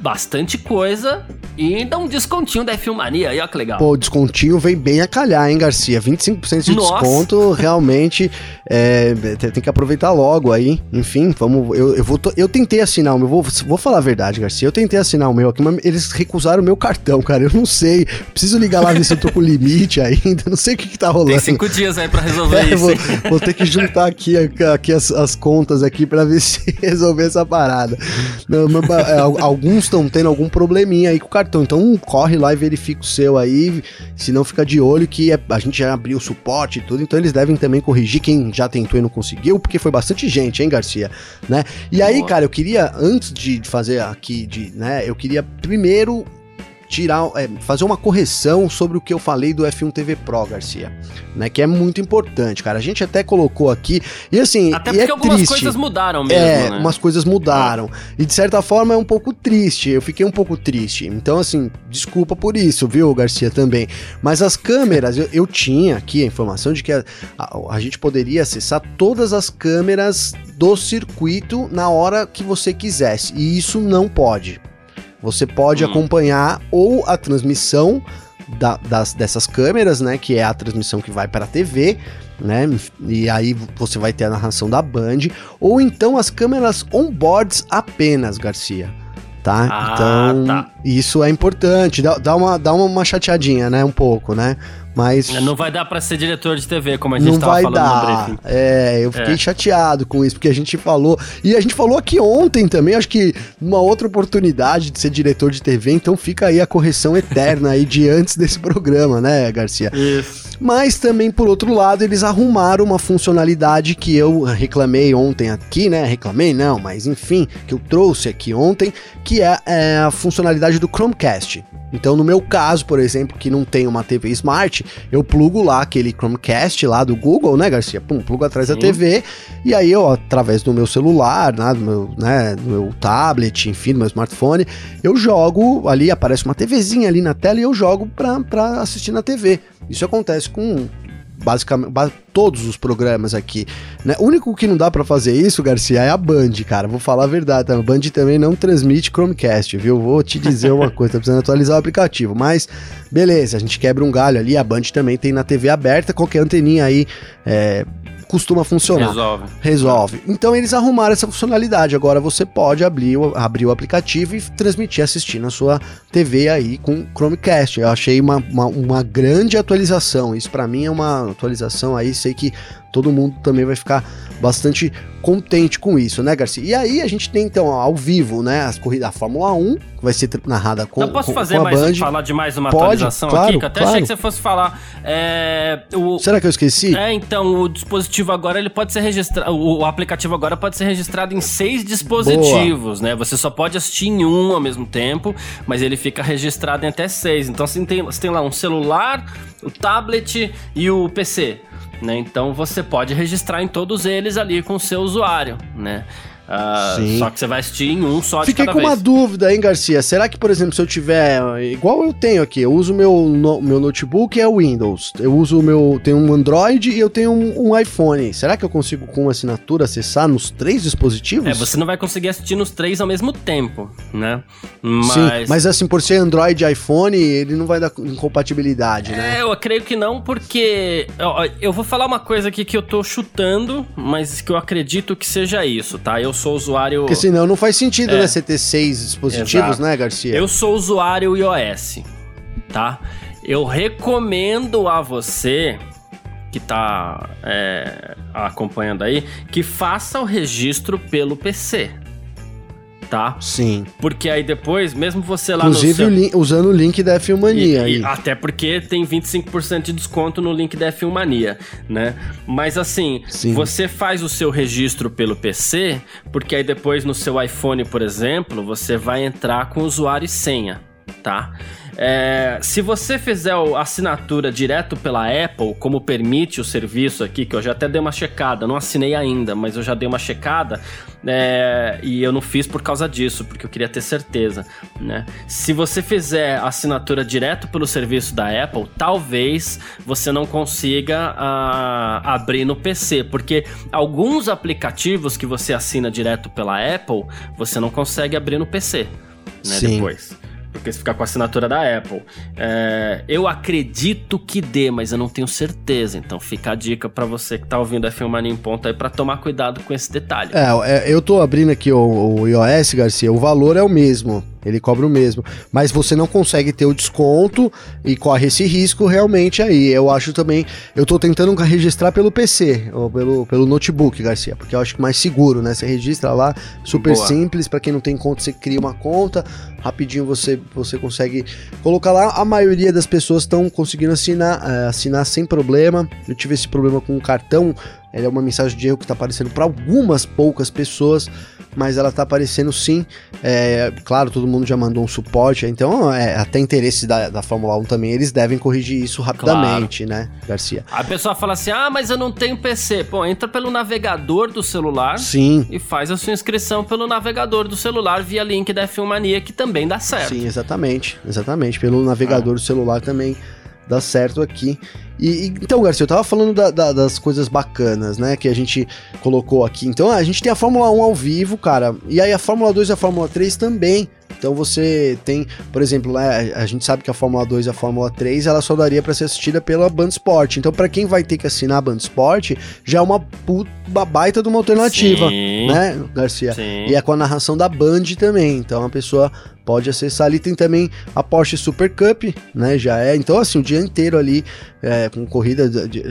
bastante coisa e ainda um descontinho da F1 Mania. Aí, ó que legal. Pô, o descontinho vem bem a calhar, hein, Garcia? 25% de Nossa. desconto, realmente é, tem que aproveitar logo aí. Enfim, vamos. Eu, eu, vou, eu tentei assinar o meu. Vou, vou falar a verdade, Garcia. Eu tentei assinar o meu aqui, mas eles recusaram o meu cartão, cara. Eu não sei. Preciso ligar lá ver se eu tô com limite ainda. Não sei o que, que tá rolando. Tem cinco dias aí pra resolver é, isso. Vou, vou, ter que juntar aqui, aqui as, as contas aqui pra ver se resolver essa parada. Não, mas, é, alguns estão tendo algum probleminha aí com o cartão. Então corre lá e verifica o seu aí. Se não, fica de olho que é, a gente já abriu o suporte e tudo. Então eles devem também corrigir quem já tentou e não conseguiu, porque foi bastante gente, hein, Garcia? Né? E aí, cara, eu queria, antes de fazer aqui, de, né, eu queria primeiro tirar, é, fazer uma correção sobre o que eu falei do F1 TV Pro, Garcia, né? Que é muito importante, cara. A gente até colocou aqui e assim, Até e porque é algumas triste. coisas mudaram mesmo, É, né? umas coisas mudaram. E de certa forma é um pouco triste. Eu fiquei um pouco triste. Então, assim, desculpa por isso, viu, Garcia, também. Mas as câmeras, eu, eu tinha aqui a informação de que a, a- a gente poderia acessar todas as câmeras do circuito na hora que você quisesse. E isso não pode. Você pode Hum. acompanhar ou a transmissão da- das, dessas câmeras, né? Que é a transmissão que vai para a TV, né? E aí você vai ter a narração da Band, ou então as câmeras on-boards apenas, Garcia. Tá? Ah, então, tá. isso é importante. Dá, dá uma, dá uma, uma chateadinha, né? Um pouco, né? Mas. Não vai dar pra ser diretor de TV, como a gente Não tava vai dar. É, eu fiquei É. chateado com isso, porque a gente falou. E a gente falou aqui ontem também, acho que uma outra oportunidade de ser diretor de TV, então fica aí a correção eterna aí de antes desse programa, né, Garcia? Isso. Mas também, por outro lado, eles arrumaram uma funcionalidade que eu reclamei ontem aqui, né? Reclamei não, mas enfim, que eu trouxe aqui ontem, que é, é a funcionalidade do Chromecast. Então, no meu caso, por exemplo, que não tem uma TV Smart, eu plugo lá aquele Chromecast lá do Google, né, Garcia? Pum, plugo atrás da Sim. TV, e aí eu, através do meu celular, né, do meu, né, do meu tablet, enfim, do meu smartphone, eu jogo ali, aparece uma TVzinha ali na tela e eu jogo pra, pra assistir na TV. Isso acontece com basicamente ba- todos os programas aqui. Né? O único que não dá pra fazer isso, Garcia, é a Band, cara. Vou falar a verdade, tá? A Band também não transmite Chromecast, viu? Vou te dizer uma coisa, tá precisando atualizar o aplicativo. Mas, beleza, a gente quebra um galho ali. A Band também tem na TV aberta, qualquer anteninha aí é, costuma funcionar Resolve. resolve. Então eles arrumaram essa funcionalidade. Agora você pode abrir, o- abrir o aplicativo e transmitir, assistir na sua TV aí com Chromecast. Eu achei uma, uma, uma grande atualização. Isso pra mim é uma atualização aí, sei que todo mundo também vai ficar bastante contente com isso, né, Garcia? E aí a gente tem então ao vivo, né, as corridas da Fórmula 1, que vai ser narrada com, Não posso com, fazer com a mais, Band. falar de mais uma Pode, atualização claro, aqui? Que até claro. achei que você fosse falar. É, o, Será que eu esqueci? É, então, o dispositivo agora ele pode ser registrado. O aplicativo agora pode ser registrado em seis dispositivos, né? Você só pode assistir em um ao mesmo tempo, mas ele fica registrado em até seis. Então você tem, você tem lá um celular, o tablet e o PC. Né? Então você pode registrar em todos eles ali com o seu usuário, né? Ah, só que você vai assistir em um só Fiquei de com cada uma vez. dúvida, hein, Garcia? Será que, por exemplo, se eu tiver. Igual eu tenho aqui, eu uso meu, no- meu notebook é o Windows. Eu uso o meu. Tenho um Android e eu tenho um, um iPhone. Será que eu consigo, com uma assinatura, acessar nos três dispositivos? É, você não vai conseguir assistir nos três ao mesmo tempo, né? Mas, Sim, mas assim, por ser Android e iPhone, ele não vai dar incompatibilidade, né? É, eu creio que não, porque. ó, Eu vou falar uma coisa aqui que eu tô chutando, mas que eu acredito que seja isso, tá? Eu sou usuário. Porque senão não faz sentido, É. né? Você ter seis dispositivos, Exato. né, Garcia? Eu sou usuário iOS, tá? Eu recomendo a você que tá é, acompanhando aí que faça o registro pelo PC, tá? Sim. Porque aí depois, mesmo você lá Inclusive no seu... o lin- usando o link da F1 Mania E- aí. e até porque tem 25% de desconto no link da F1 Mania, né? Mas assim, Sim. você faz o seu registro pelo PC, porque aí depois no seu iPhone, por exemplo, você vai entrar com usuário e senha, tá? É, se você fizer a assinatura direto pela Apple, como permite o serviço aqui, que eu já até dei uma checada, não assinei ainda, mas eu já dei uma checada, é, e eu não fiz por causa disso, porque eu queria ter certeza, né? Se você fizer a assinatura direto pelo serviço da Apple, talvez você não consiga ah, abrir no PC, porque alguns aplicativos que você assina direto pela Apple, você não consegue abrir no PC, né? Sim. Depois. Porque se ficar com a assinatura da Apple. É, eu acredito que dê, mas eu não tenho certeza. Então fica a dica pra você que tá ouvindo a Filmania em ponto aí pra tomar cuidado com esse detalhe. É, é, eu tô abrindo aqui o, o iOS, Garcia, o valor é o mesmo. Ele cobra o mesmo. Mas você não consegue ter o desconto e corre esse risco realmente aí. Eu acho também. Eu tô tentando registrar pelo PC, ou pelo, pelo notebook, Garcia, porque eu acho que mais seguro, né? Você registra lá, super Boa. simples. Pra quem não tem conta, você cria uma conta, rapidinho você, você consegue colocar lá. A maioria das pessoas estão conseguindo assinar, é, assinar sem problema. Eu tive esse problema com o cartão Ela é uma mensagem de erro que está aparecendo para algumas poucas pessoas, mas ela está aparecendo sim. É, claro, todo mundo já mandou um suporte, então é, até interesse da, da Fórmula 1 também, eles devem corrigir isso rapidamente, claro. né, Garcia? A pessoa fala assim: ah, mas eu não tenho PC. Pô, entra pelo navegador do celular sim. e faz a sua inscrição pelo navegador do celular via link da F1 Mania, que também dá certo. Sim, exatamente. Exatamente. Pelo navegador ah. do celular também dá certo aqui. E, então, Garcia, eu tava falando da, da, das coisas bacanas, né, que a gente colocou aqui. Então, a gente tem a Fórmula 1 ao vivo, cara, e aí a Fórmula 2 e a Fórmula 3 também. Então você tem, por exemplo, né, a gente sabe que a Fórmula 2 e a Fórmula 3 ela só daria para ser assistida pela Band Sport. Então para quem vai ter que assinar a Band Sport, já é uma, puta, uma baita de uma alternativa, Sim. né, Garcia? Sim. E é com a narração da Band também. Então a pessoa pode acessar ali. Tem também a Porsche Super Cup, né? Já é. Então, assim, o dia inteiro ali é, com corrida de,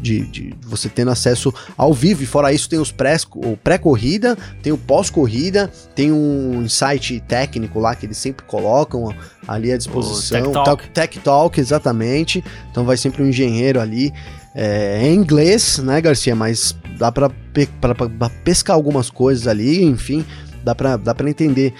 de, de, você tendo acesso ao vivo. E fora isso, tem os pré-corrida, tem o pós-corrida, tem um site técnico lá que eles sempre colocam ali à disposição. Tech Talk. Tech Talk, exatamente. Então vai sempre um engenheiro ali. É, em inglês, né, Garcia? Mas dá para pe pescar algumas coisas ali, enfim, dá para dá pra entender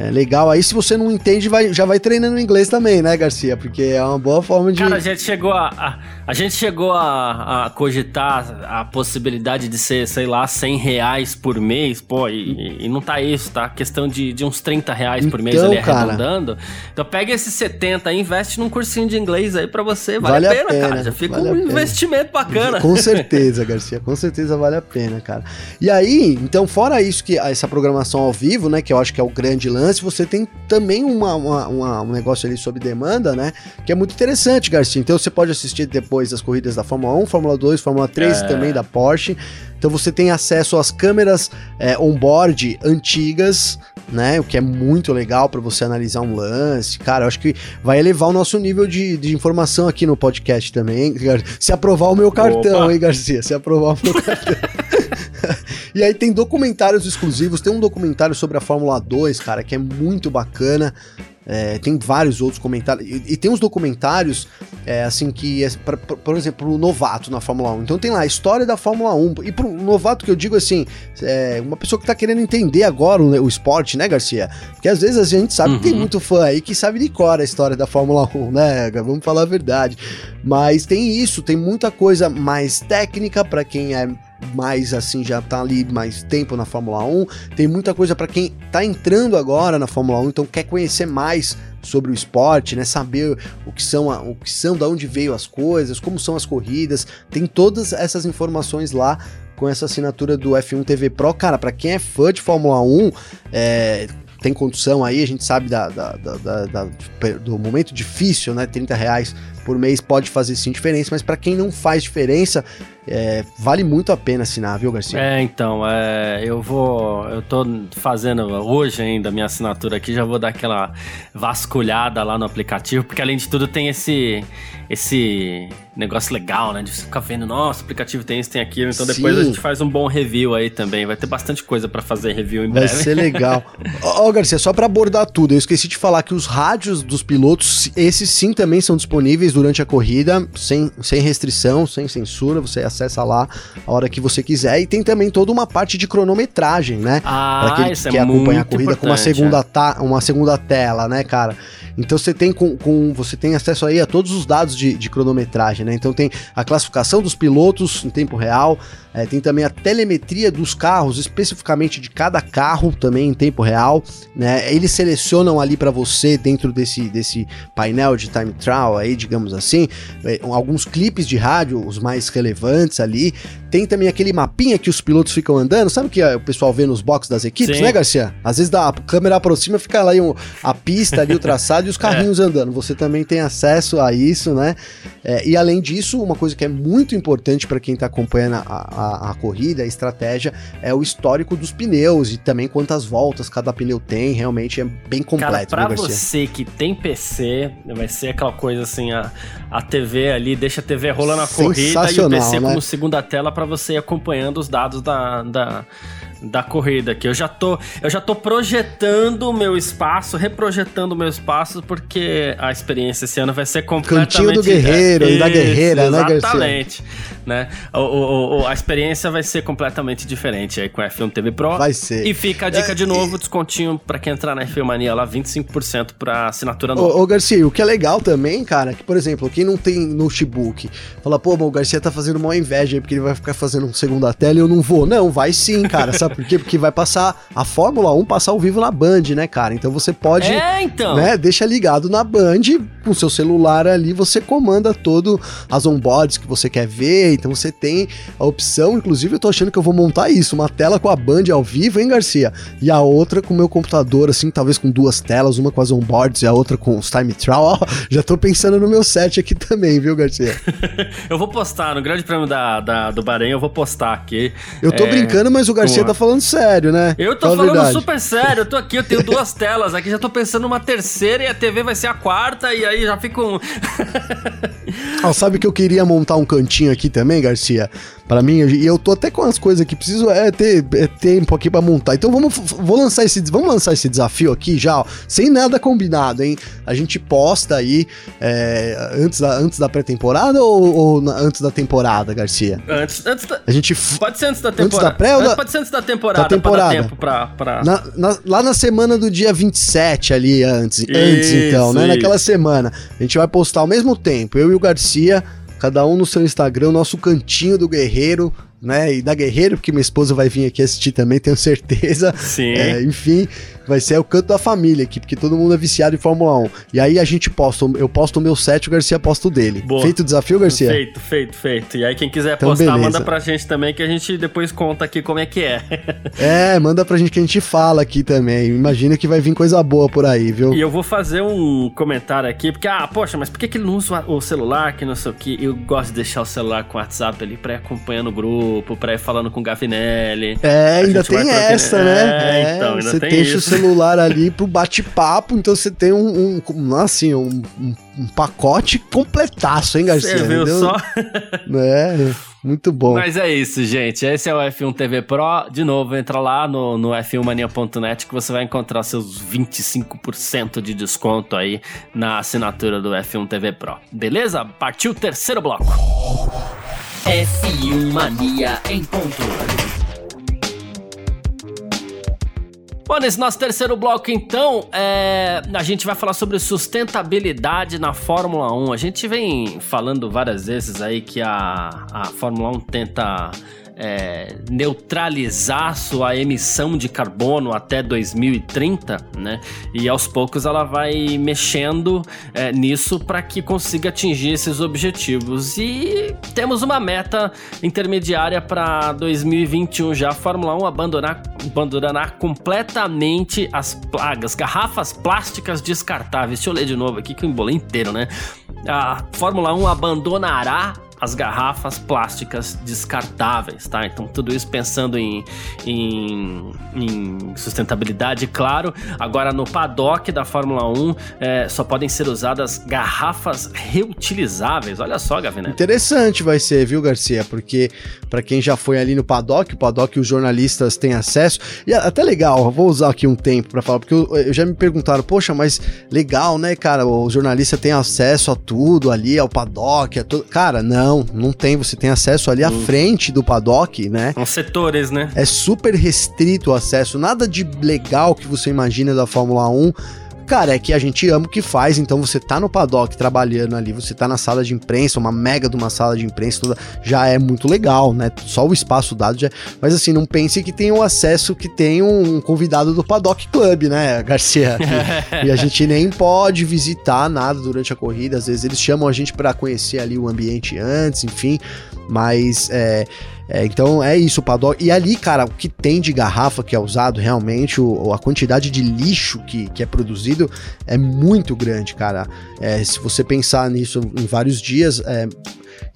é legal. Aí, se você não entende, vai, já vai treinando inglês também, né, Garcia? Porque é uma boa forma de. Cara, a gente chegou a. a, a gente chegou a, a, cogitar a possibilidade de ser, sei lá, 100 reais por mês, pô, e, e não tá isso, tá? Questão de, de uns 30 reais por mês então, ali arredondando. Cara, então pega esses 70 e investe num cursinho de inglês aí pra você. Vale, vale a, pena, a, pena, cara. Já fica vale um investimento bacana. Com certeza, Garcia. Com certeza vale a pena, cara. E aí, então, fora isso, que essa programação ao vivo, né? Que eu acho que é o grande lance lance, você tem também uma, uma, uma, um negócio ali sob demanda, né? Que é muito interessante, Garcia. Então você pode assistir depois as corridas da Fórmula 1, Fórmula 2, Fórmula 3 é. também da Porsche. Então você tem acesso às câmeras é, on-board antigas, né? O que é muito legal para você analisar um lance. Cara, eu acho que vai elevar o nosso nível de, de informação aqui no podcast também. Se aprovar o meu cartão, Opa. hein, Garcia? Se aprovar o meu cartão. e aí tem documentários exclusivos, tem um documentário sobre a Fórmula 2, cara, que é muito bacana. É, tem vários outros comentários. E, e tem uns documentários, é, assim, que, é, pra, pra, por exemplo, o novato na Fórmula 1. Então tem lá a história da Fórmula 1. E pro novato que eu digo assim, é, uma pessoa que tá querendo entender agora o, o esporte, né, Garcia? Porque às vezes a gente sabe uhum. que tem uhum. muito fã aí que sabe de cor a história da Fórmula 1, né? Vamos falar a verdade. Mas tem isso, tem muita coisa mais técnica para quem é mais assim, já tá ali mais tempo na Fórmula 1. Tem muita coisa para quem tá entrando agora na Fórmula 1, então quer conhecer mais sobre o esporte, né? Saber o que são, o que são, da onde veio as coisas, como são as corridas. Tem todas essas informações lá com essa assinatura do F1 TV Pro. Cara, para quem é fã de Fórmula 1, é, tem condição aí, a gente sabe da, da, da, da, do momento difícil, né? 30 reais por mês pode fazer sim diferença, mas para quem não faz diferença, é, vale muito a pena assinar, viu, Garcia? É, então, é, eu vou. Eu tô fazendo hoje ainda a minha assinatura aqui, já vou dar aquela vasculhada lá no aplicativo, porque além de tudo tem esse. esse negócio legal, né? De você ficar vendo, nossa, o aplicativo tem isso, tem aquilo. Então depois Sim. a gente faz um bom review aí também. Vai ter bastante coisa para fazer review em Vai breve. Vai ser legal. Ó, oh, Garcia, só para abordar tudo, eu esqueci de falar que os rádios dos pilotos, esses sim também são disponíveis durante a corrida, sem, sem restrição, sem censura. Você acessa lá a hora que você quiser. E tem também toda uma parte de cronometragem, né? Ah, pra quem isso quer é acompanhar a corrida com uma segunda, é. uma segunda tela, né, cara? Então você tem com, com, você tem acesso aí a todos os dados de, de cronometragem, né? Então tem a classificação dos pilotos em tempo real, é, tem também a telemetria dos carros, especificamente de cada carro também em tempo real, né? Eles selecionam ali para você dentro desse, desse painel de time trial aí, digamos assim, é, alguns clipes de rádio, os mais relevantes ali. Tem também aquele mapinha que os pilotos ficam andando, sabe que o pessoal vê nos boxes das equipes, Sim. né, Garcia? Às vezes dá, a câmera aproxima, fica lá um, a pista ali, o traçado e os carrinhos é. andando. Você também tem acesso a isso, né? É, e além disso, uma coisa que é muito importante para quem está acompanhando a, a, a, corrida, a estratégia, é o histórico dos pneus e também quantas voltas cada pneu tem. Realmente é bem completo. Cara, pra né, você que tem PC, vai ser aquela coisa assim, a, a TV ali, deixa a TV rolando na corrida e o PC né? como segunda tela para você ir acompanhando os dados da, da, da corrida aqui. Eu já tô, eu já tô projetando o meu espaço, reprojetando o meu espaço, porque a experiência esse ano vai ser completamente... Cantinho do guerreiro e da guerreira, né, Garcia? Exatamente. Né? O, o, o, a experiência vai ser completamente diferente aí com a F1 TV Pro. Vai ser. E fica a dica É, de novo, e- descontinho pra quem entrar na F1 Mania lá, 25% pra assinatura nova. Ô, ô, Garcia, o que é legal também, cara, que, por exemplo, quem não tem notebook, fala, pô, mas o Garcia tá fazendo uma inveja aí, porque ele vai ficar fazendo um segunda tela e eu não vou. Não, vai sim, cara. Sabe por quê? Porque vai passar a Fórmula 1 passar ao vivo na Band, né, cara? Então você pode. É, então. Né, deixa ligado na Band, com seu celular ali, você comanda todo as onboards que você quer ver, então você tem a opção, inclusive eu tô achando que eu vou montar isso, uma tela com a Band ao vivo, hein, Garcia? E a outra com o meu computador, assim, talvez com duas telas, uma com as onboards e a outra com os time trial, ó, já tô pensando no meu set aqui também, viu, Garcia? Eu vou postar no Grande Prêmio da, da- do Bahrein, eu vou postar aqui. Eu tô É, brincando, mas o Garcia com a- tá falando sério, né? Eu tô Fala falando verdade. super sério, eu tô aqui, eu tenho duas telas aqui, já tô pensando numa terceira e a TV vai ser a quarta, e aí já fica um. Ah, sabe que eu queria montar um cantinho aqui também, Garcia? Pra mim, e eu tô até com as coisas aqui, preciso é ter é tempo aqui pra montar. Então vamos, vou lançar esse, vamos lançar esse desafio aqui já, ó, sem nada combinado, hein? A gente posta aí é, antes da, antes da pré-temporada ou, ou na- antes da temporada, Garcia? antes, antes da. A gente Pode ser antes da temporada. da pré ou da- Pode ser antes da temporada, Da temporada. pra dar tempo pra. pra... Na- na- lá na semana do dia 27 ali, antes, antes então, né? Isso, Naquela semana. A gente vai postar ao mesmo tempo, eu e o Garcia, cada um no seu Instagram, nosso cantinho do Guerreiro, né? E da Guerreiro, porque minha esposa vai vir aqui assistir também, tenho certeza. Sim. É, enfim, vai ser o canto da família aqui, porque todo mundo é viciado em Fórmula 1. E aí a gente posta, eu posto o meu set, o Garcia posta o dele. Boa. Feito o desafio, Garcia? Feito, feito, feito. E aí, quem quiser Então, postar, beleza. manda pra gente também, que a gente depois conta aqui como é que é. É, manda pra gente que a gente fala aqui também. Imagina que vai vir coisa boa por aí, viu? E eu vou fazer um comentário aqui, porque, ah, poxa, mas por que, que ele não usa o celular, que não sei o que? Eu gosto de deixar o celular com o WhatsApp ali pra ir acompanhando o grupo, pra ir falando com o Gavinelli. É, ainda tem essa, né? É, então, ainda você tem deixa o celular ali pro bate-papo, então você tem um, um assim, um, um- um pacote completaço, hein, Garcia? Você viu Entendeu? só? É, muito bom. Mas é isso, gente. Esse é o F1 TV Pro. De novo, entra lá no, no f1mania.net que você vai encontrar seus 25% de desconto aí na assinatura do F1 TV Pro. Beleza? Partiu o terceiro bloco. F1 Mania em ponto. Bom, nesse nosso terceiro bloco, então, é, a gente vai falar sobre sustentabilidade na Fórmula 1. A gente vem falando várias vezes aí que a, a Fórmula 1 tenta é, neutralizar sua emissão de carbono até 2030, né? E aos poucos ela vai mexendo é, nisso para que consiga atingir esses objetivos. E temos uma meta intermediária para 2021 já. A Fórmula 1 abandonar, abandonará completamente as plagas, garrafas plásticas descartáveis. Deixa eu ler de novo aqui que eu embolei inteiro, né? A Fórmula 1 abandonará as garrafas plásticas descartáveis, tá? Então tudo isso pensando em, em, em sustentabilidade, claro. Agora no paddock da Fórmula 1 é, só podem ser usadas garrafas reutilizáveis. Olha só, Gaviné. Interessante vai ser, viu, Garcia? Porque pra quem já foi ali no paddock, o paddock os jornalistas têm acesso. E até legal, vou usar aqui um tempo pra falar, porque eu, eu já me perguntaram, poxa, mas legal, né, cara? O jornalista tem acesso a tudo ali, ao paddock, a tudo. Cara, não, não tem. Você tem acesso ali à frente do paddock, né? São setores, né? É super restrito o acesso, nada de legal que você imagina da Fórmula 1. Cara, é que a gente ama o que faz, então você tá no paddock trabalhando ali, você tá na sala de imprensa, uma mega de uma sala de imprensa, toda, já é muito legal, né? Só o espaço dado já. Mas assim, não pense que tem o acesso que tem um convidado do Paddock Club, né, Garcia? E, e a gente nem pode visitar nada durante a corrida, às vezes eles chamam a gente para conhecer ali o ambiente antes, enfim, mas é. É, então é isso, paddock. E ali, cara, o que tem de garrafa que é usado realmente, o, a quantidade de lixo que, que é produzido é muito grande, cara. É, se você pensar nisso em vários dias, é,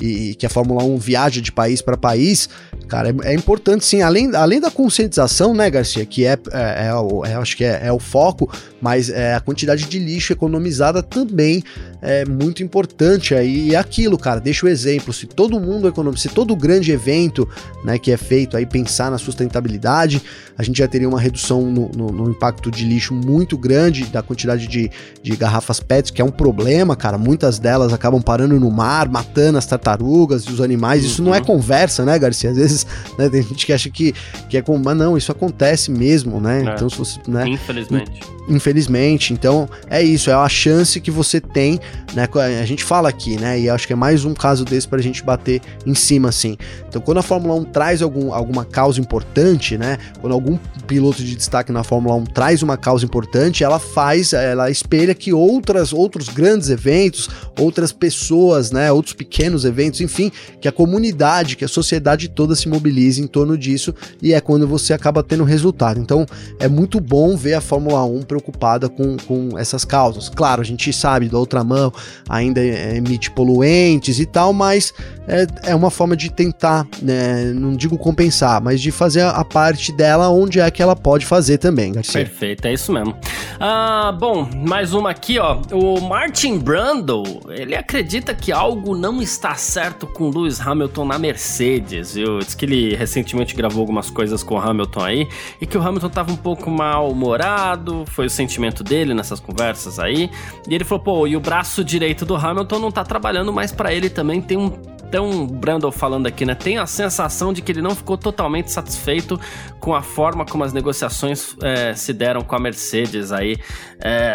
e, e que a Fórmula 1 viaja de país para país, cara, é, é importante sim, além, além da conscientização, né, Garcia, que é, é, é o, é, acho que é, é o foco, mas é, a quantidade de lixo economizada também é muito importante aí. E aquilo, cara, deixa o exemplo, se todo mundo economiza, se todo grande evento, né, que é feito aí pensar na sustentabilidade, a gente já teria uma redução no, no, no impacto de lixo muito grande da quantidade de, de garrafas PETs, que é um problema, cara, muitas delas acabam parando no mar, matando as tartarugas e os animais. Isso não é Uhum. conversa, né, Garcia? Às vezes né, tem gente que acha que, que é como, mas não, isso acontece mesmo, né? É. Então, se você, né, Infelizmente. infelizmente. Então, é isso, é a chance que você tem, né? A gente fala aqui, né? E acho que é mais um caso desse pra gente bater em cima, assim. Então, quando a Fórmula 1 traz algum, alguma causa importante, né? Quando algum piloto de destaque na Fórmula 1 traz uma causa importante, ela faz, ela espelha que outras, outros grandes eventos, outras pessoas, né? Outros pequenos eventos, enfim, que a comunidade, que a sociedade toda se mobilize em torno disso e é quando você acaba tendo resultado. Então, é muito bom ver a Fórmula 1 preocupada com, com essas causas. Claro, a gente sabe, da outra mão, ainda emite poluentes e tal, mas é, é uma forma de tentar, né, não digo compensar, mas de fazer a, a parte dela onde é que ela pode fazer também, Garcia. Perfeito, é isso mesmo. Ah, bom, mais uma aqui, ó. O Martin Brundle, ele acredita que algo não está certo com Lewis Hamilton na Mercedes, viu? Que ele recentemente gravou algumas coisas com o Hamilton aí e que o Hamilton tava um pouco mal-humorado, foi o sentimento dele nessas conversas aí. E ele falou, pô, e o braço direito do Hamilton não tá trabalhando mais pra ele também, tem um então, Brandon falando aqui, né? Tem a sensação de que ele não ficou totalmente satisfeito com a forma como as negociações é, se deram com a Mercedes aí. É,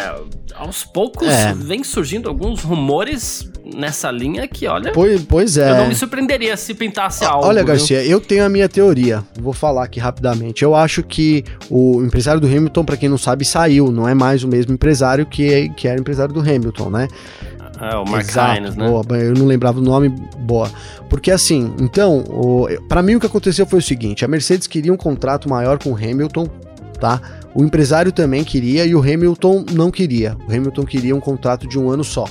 aos poucos É. vem surgindo alguns rumores nessa linha que, olha, Pois, pois é. eu não me surpreenderia se pintasse algo. Olha, viu? Garcia, eu tenho a minha teoria. Vou falar aqui rapidamente. Eu acho que o empresário do Hamilton, pra quem não sabe, saiu. Não é mais o mesmo empresário que, que era empresário do Hamilton, né? É, o Mark Exato, Hines, né? boa, eu não lembrava o nome, boa. Porque assim, então, o, pra mim o que aconteceu foi o seguinte: a Mercedes queria um contrato maior com o Hamilton, tá? O empresário também queria e o Hamilton não queria. O Hamilton queria um contrato de um ano só.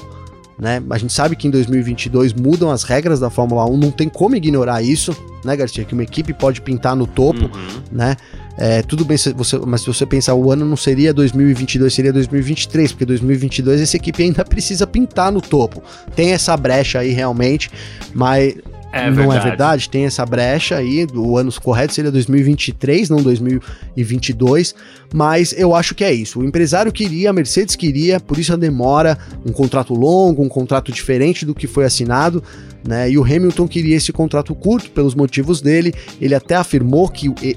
Né? A gente sabe que em 2022 mudam as regras da Fórmula 1, não tem como ignorar isso, né, Garcia? Que uma equipe pode pintar no topo, Uhum. né? É, tudo bem, se você, mas se você pensar, o ano não seria 2022, seria 2023, porque 2022 essa equipe ainda precisa pintar no topo. Tem essa brecha aí realmente, mas É não é verdade. verdade? Tem essa brecha aí, o ano correto seria 2023, não 2022, mas eu acho que é isso. O empresário queria, a Mercedes queria, por isso a demora, um contrato longo, um contrato diferente do que foi assinado, né? E o Hamilton queria esse contrato curto pelos motivos dele. Ele até afirmou que, o- que,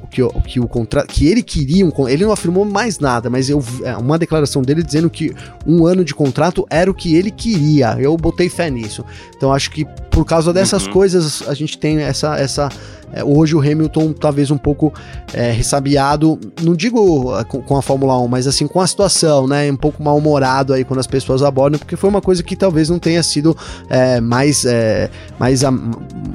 que o contrato que ele queria um ele não afirmou mais nada, mas eu é, uma declaração dele dizendo que um ano de contrato era o que ele queria. Eu botei fé nisso. Então acho que por causa dessas Uhum. coisas a gente tem essa essa é, hoje o Hamilton talvez um pouco é, ressabiado, não digo é, com, com a Fórmula 1, mas assim com a situação, né? Um pouco mal-humorado aí quando as pessoas abordam, porque foi uma coisa que talvez não tenha sido é, mais, é, mais a-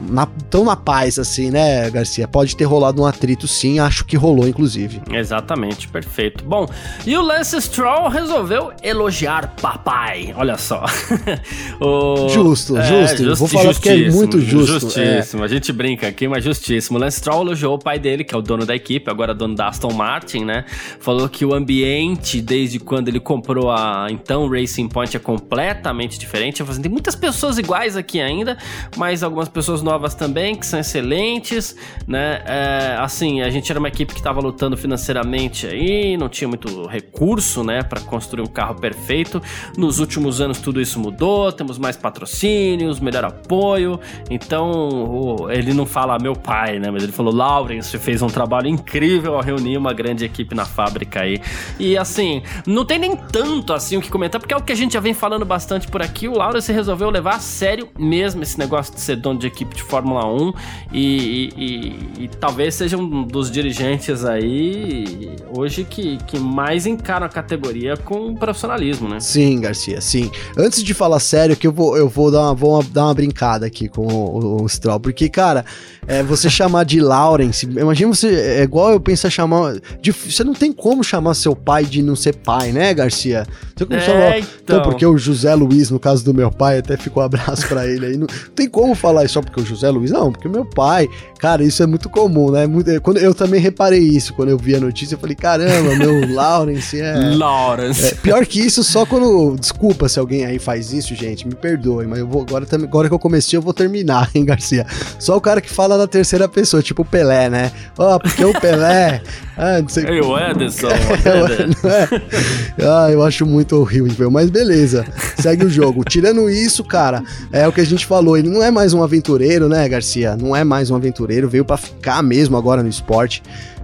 na- tão na paz assim, né, Garcia? Pode ter rolado um atrito sim, acho que rolou inclusive. Exatamente, perfeito. Bom, e o Lance Stroll resolveu elogiar papai. Olha só. O- Justo, É, justo. Vou falar porque é muito justo. é. Justíssimo. A gente brinca aqui, mas justíssimo. Lance Stroll elogiou o pai dele, que é o dono da equipe, agora dono da Aston Martin, né? Falou que o ambiente, desde quando ele comprou a então Racing Point, é completamente diferente. Assim, tem muitas pessoas iguais aqui ainda, mas algumas pessoas novas também, que são excelentes, né? É, assim, a gente era uma equipe que estava lutando financeiramente aí, não tinha muito recurso, né, para construir um carro perfeito. Nos últimos anos tudo isso mudou, temos mais patrocínios, melhor apoio. Então, ele não fala meu pai, né, mas ele falou Lawrence fez um trabalho incrível ao reunir uma grande equipe na fábrica aí. E assim, não tem nem tanto assim o que comentar, porque é o que a gente já vem falando bastante por aqui. O Lawrence resolveu levar a sério mesmo esse negócio de ser dono de equipe de Fórmula 1 e, e- e- e talvez seja um dos dirigentes aí hoje que, que mais encaram a categoria com profissionalismo, né? Sim, Garcia, sim. Antes de falar sério, que eu vou, eu vou, dar, uma, vou dar uma brincada aqui com o, o Stroll, porque, cara, é, você chamar de Lawrence, imagina você, é igual eu penso a chamar, de- você não tem como chamar seu pai de não ser pai, né, Garcia? Você como chamar, então, porque o José Luiz, no caso do meu pai, até ficou um abraço pra ele aí, não tem como falar isso só porque o José Luiz, não, porque o meu pai, cara, isso é muito comum, né, muito, é, quando, eu também reparei isso, quando eu vi a notícia, eu falei, caramba, meu Lawrence é... Lawrence. É, pior que isso, só quando. Desculpa se alguém aí faz isso, gente, me perdoe, mas eu vou agora, agora que eu comecei, eu vou terminar, hein, Garcia? Só o cara que fala na terceira pessoa, tipo o Pelé, né? Ó, porque o Pelé. Ah, não sei. Ei, o Ederson. Não é? Ah, eu acho muito horrível, mas beleza. Segue o jogo. Tirando isso, cara, é o que a gente falou. Ele não é mais um aventureiro, né, Garcia? Não é mais um aventureiro. Veio pra ficar mesmo agora no esporte.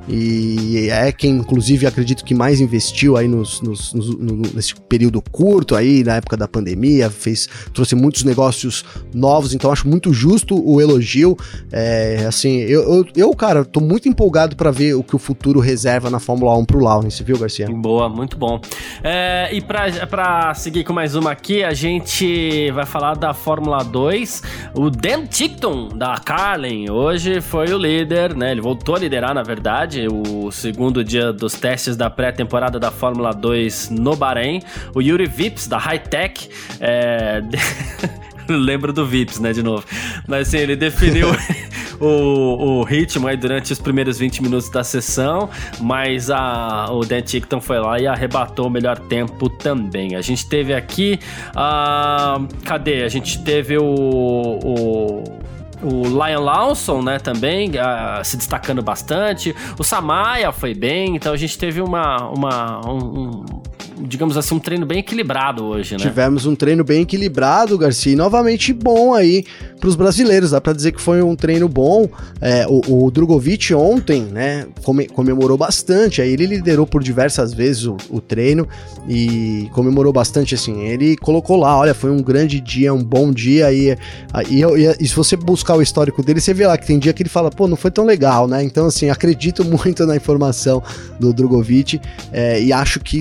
E é quem, inclusive, acredito que mais investiu aí nos, nos- nos- no- nesse período curto aí, na época da pandemia, fez, trouxe muitos negócios novos, então acho muito justo o elogio. É, assim, eu, eu, eu, cara, tô muito empolgado pra ver o que o futuro reserva na Fórmula 1 pro Lawrence, viu, Garcia? Boa, muito bom. É, e pra, pra seguir com mais uma aqui, a gente vai falar da Fórmula 2. O Dan Tickton, da Carlin, hoje foi o líder, né? Ele voltou a liderar, na verdade, o segundo dia dos testes da pré-temporada da Fórmula 2 no Bahrein. O Yuri Vips, da High Tech, é... Lembro do Vips, né, de novo. Mas assim, ele definiu o, o ritmo aí durante os primeiros 20 minutos da sessão, mas a, o Dan Tickton foi lá e arrebatou o melhor tempo também. A gente teve aqui. ah, cadê? A gente teve o. o o Lion Lawson, né, também ah, se destacando bastante. O Samaya foi bem, então a gente teve uma, uma um, um, digamos assim, um treino bem equilibrado hoje, né? Tivemos um treino bem equilibrado, Garcia, e novamente bom aí pros brasileiros. Dá pra dizer que foi um treino bom. É, o, o Drogovic ontem, né, come- comemorou bastante. Aí ele liderou por diversas vezes o, o treino e comemorou bastante, assim. Ele colocou lá, olha, foi um grande dia, um bom dia. E, e, e- e se você buscar o histórico dele, você vê lá que tem dia que ele fala, pô, não foi tão legal, né? Então, assim, acredito muito na informação do Drogovic é, e acho que.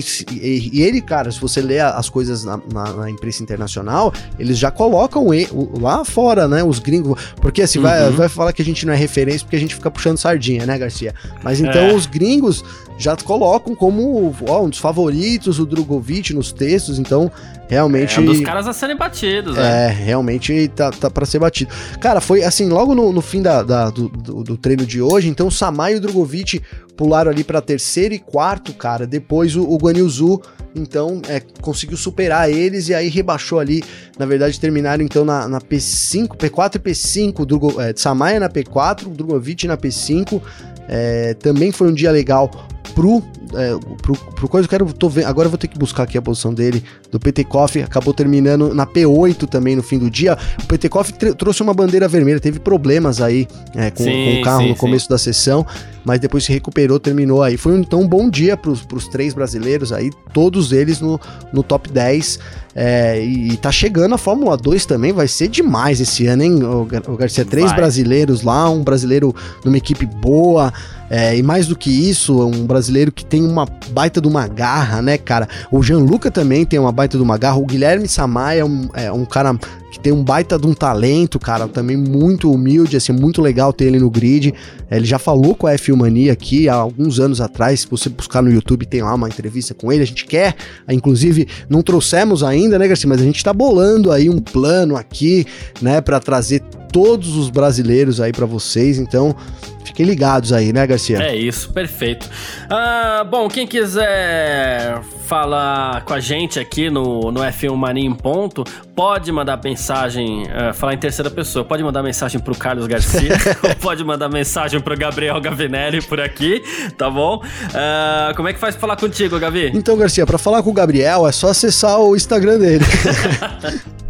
E, e ele, cara, se você ler as coisas na, na- na imprensa internacional, eles já colocam o- lá fora, né? Os gringos. Porque assim, vai, Uhum. vai falar que a gente não é referência porque a gente fica puxando sardinha, né, Garcia? Mas então É. os gringos já colocam como ó, um dos favoritos o Drogovic nos textos, então realmente. É um dos caras a serem batidos, né? É, realmente tá, tá para ser batido. Cara, foi assim, logo no, no fim da, da- do, do- do treino de hoje, então o Samai e o Drogovic pularam ali pra terceiro e quarto, cara. Depois o, o Guan Yu Zhu, então, é, conseguiu superar eles e aí rebaixou ali. Na verdade, terminaram então na, na P5, P4 e P5, o Drogo, é, Samaya na P4, o Drogovic na P5. É, também foi um dia legal pro, é, pro, pro coisa. Eu quero, tô vendo, agora eu vou ter que buscar aqui a posição dele, do Petekoff. Acabou terminando na P8 também no fim do dia. O Petekoff tr- trouxe uma bandeira vermelha, teve problemas aí é, com, Sim, com o carro sim, no sim. começo da sessão, mas depois se recuperou, terminou aí. Foi então um bom dia pros, pros três brasileiros aí, todos eles no, no top 10. É, e, e tá chegando a Fórmula 2 também, vai ser demais esse ano, hein, o Garcia? Três Vai. brasileiros lá, um brasileiro numa equipe boa, é, e mais do que isso, um brasileiro que tem uma baita de uma garra, né, cara? O Gianluca também tem uma baita de uma garra, o Guilherme Samaia é um, é um cara que tem um baita de um talento, cara, também muito humilde, assim, muito legal ter ele no grid. É, Ele já falou com a F1 Mania aqui há alguns anos atrás, se você buscar no YouTube tem lá uma entrevista com ele, a gente quer, inclusive não trouxemos ainda, né, Garcia, mas a gente tá bolando aí um plano aqui, né, para trazer todos os brasileiros aí para vocês, então fiquem ligados aí, né, Garcia? É isso, perfeito. Ah, bom, quem quiser falar com a gente aqui no, no F1 Mania em ponto, pode mandar mensagem, ah, falar em terceira pessoa, pode mandar mensagem pro Carlos Garcia, ou pode mandar mensagem pro Gabriel Gavinelli por aqui, tá bom? Ah, como é que faz pra falar contigo, Gavi? Então, Garcia, pra falar com o Gabriel é só acessar o Instagram dele.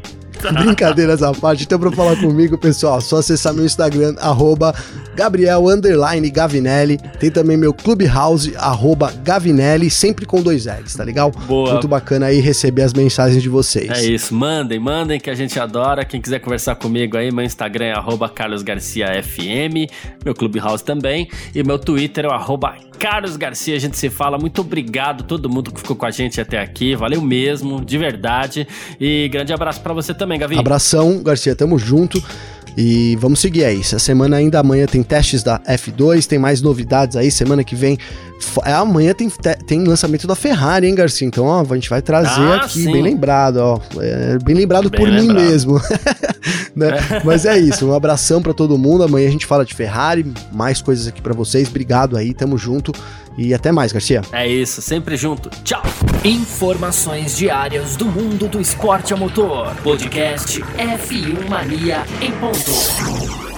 Brincadeiras à parte. Então, pra falar comigo, pessoal, é só acessar meu Instagram, arroba Gabriel Gavinelli. Tem também meu Clubhouse, arroba Gavinelli, sempre com dois L's, tá legal? Boa. Muito bacana aí receber as mensagens de vocês. É isso, mandem, mandem que a gente adora. Quem quiser conversar comigo aí, meu Instagram é arroba carlosgarciafm, meu Clubhouse também, e meu Twitter é o arroba Carlos Garcia. A gente se fala. Muito obrigado todo mundo que ficou com a gente até aqui. Valeu mesmo, de verdade. E grande abraço pra você também, Gavi. Abração, Garcia, tamo junto. E vamos seguir aí. Essa semana ainda amanhã tem testes da F2, tem mais novidades aí. Semana que vem. é, amanhã tem, te- tem lançamento da Ferrari, hein, Garcia? Então, ó, a gente vai trazer Ah, aqui, sim. bem lembrado, ó. É, bem lembrado Bem por mim lembrado. mesmo. Né? Mas é isso. Um abração pra todo mundo. Amanhã a gente fala de Ferrari, mais coisas aqui pra vocês. Obrigado aí, tamo junto. E até mais, Garcia. É isso, sempre junto. Tchau. Informações diárias do mundo do esporte a motor. Podcast F1 Mania em ponto.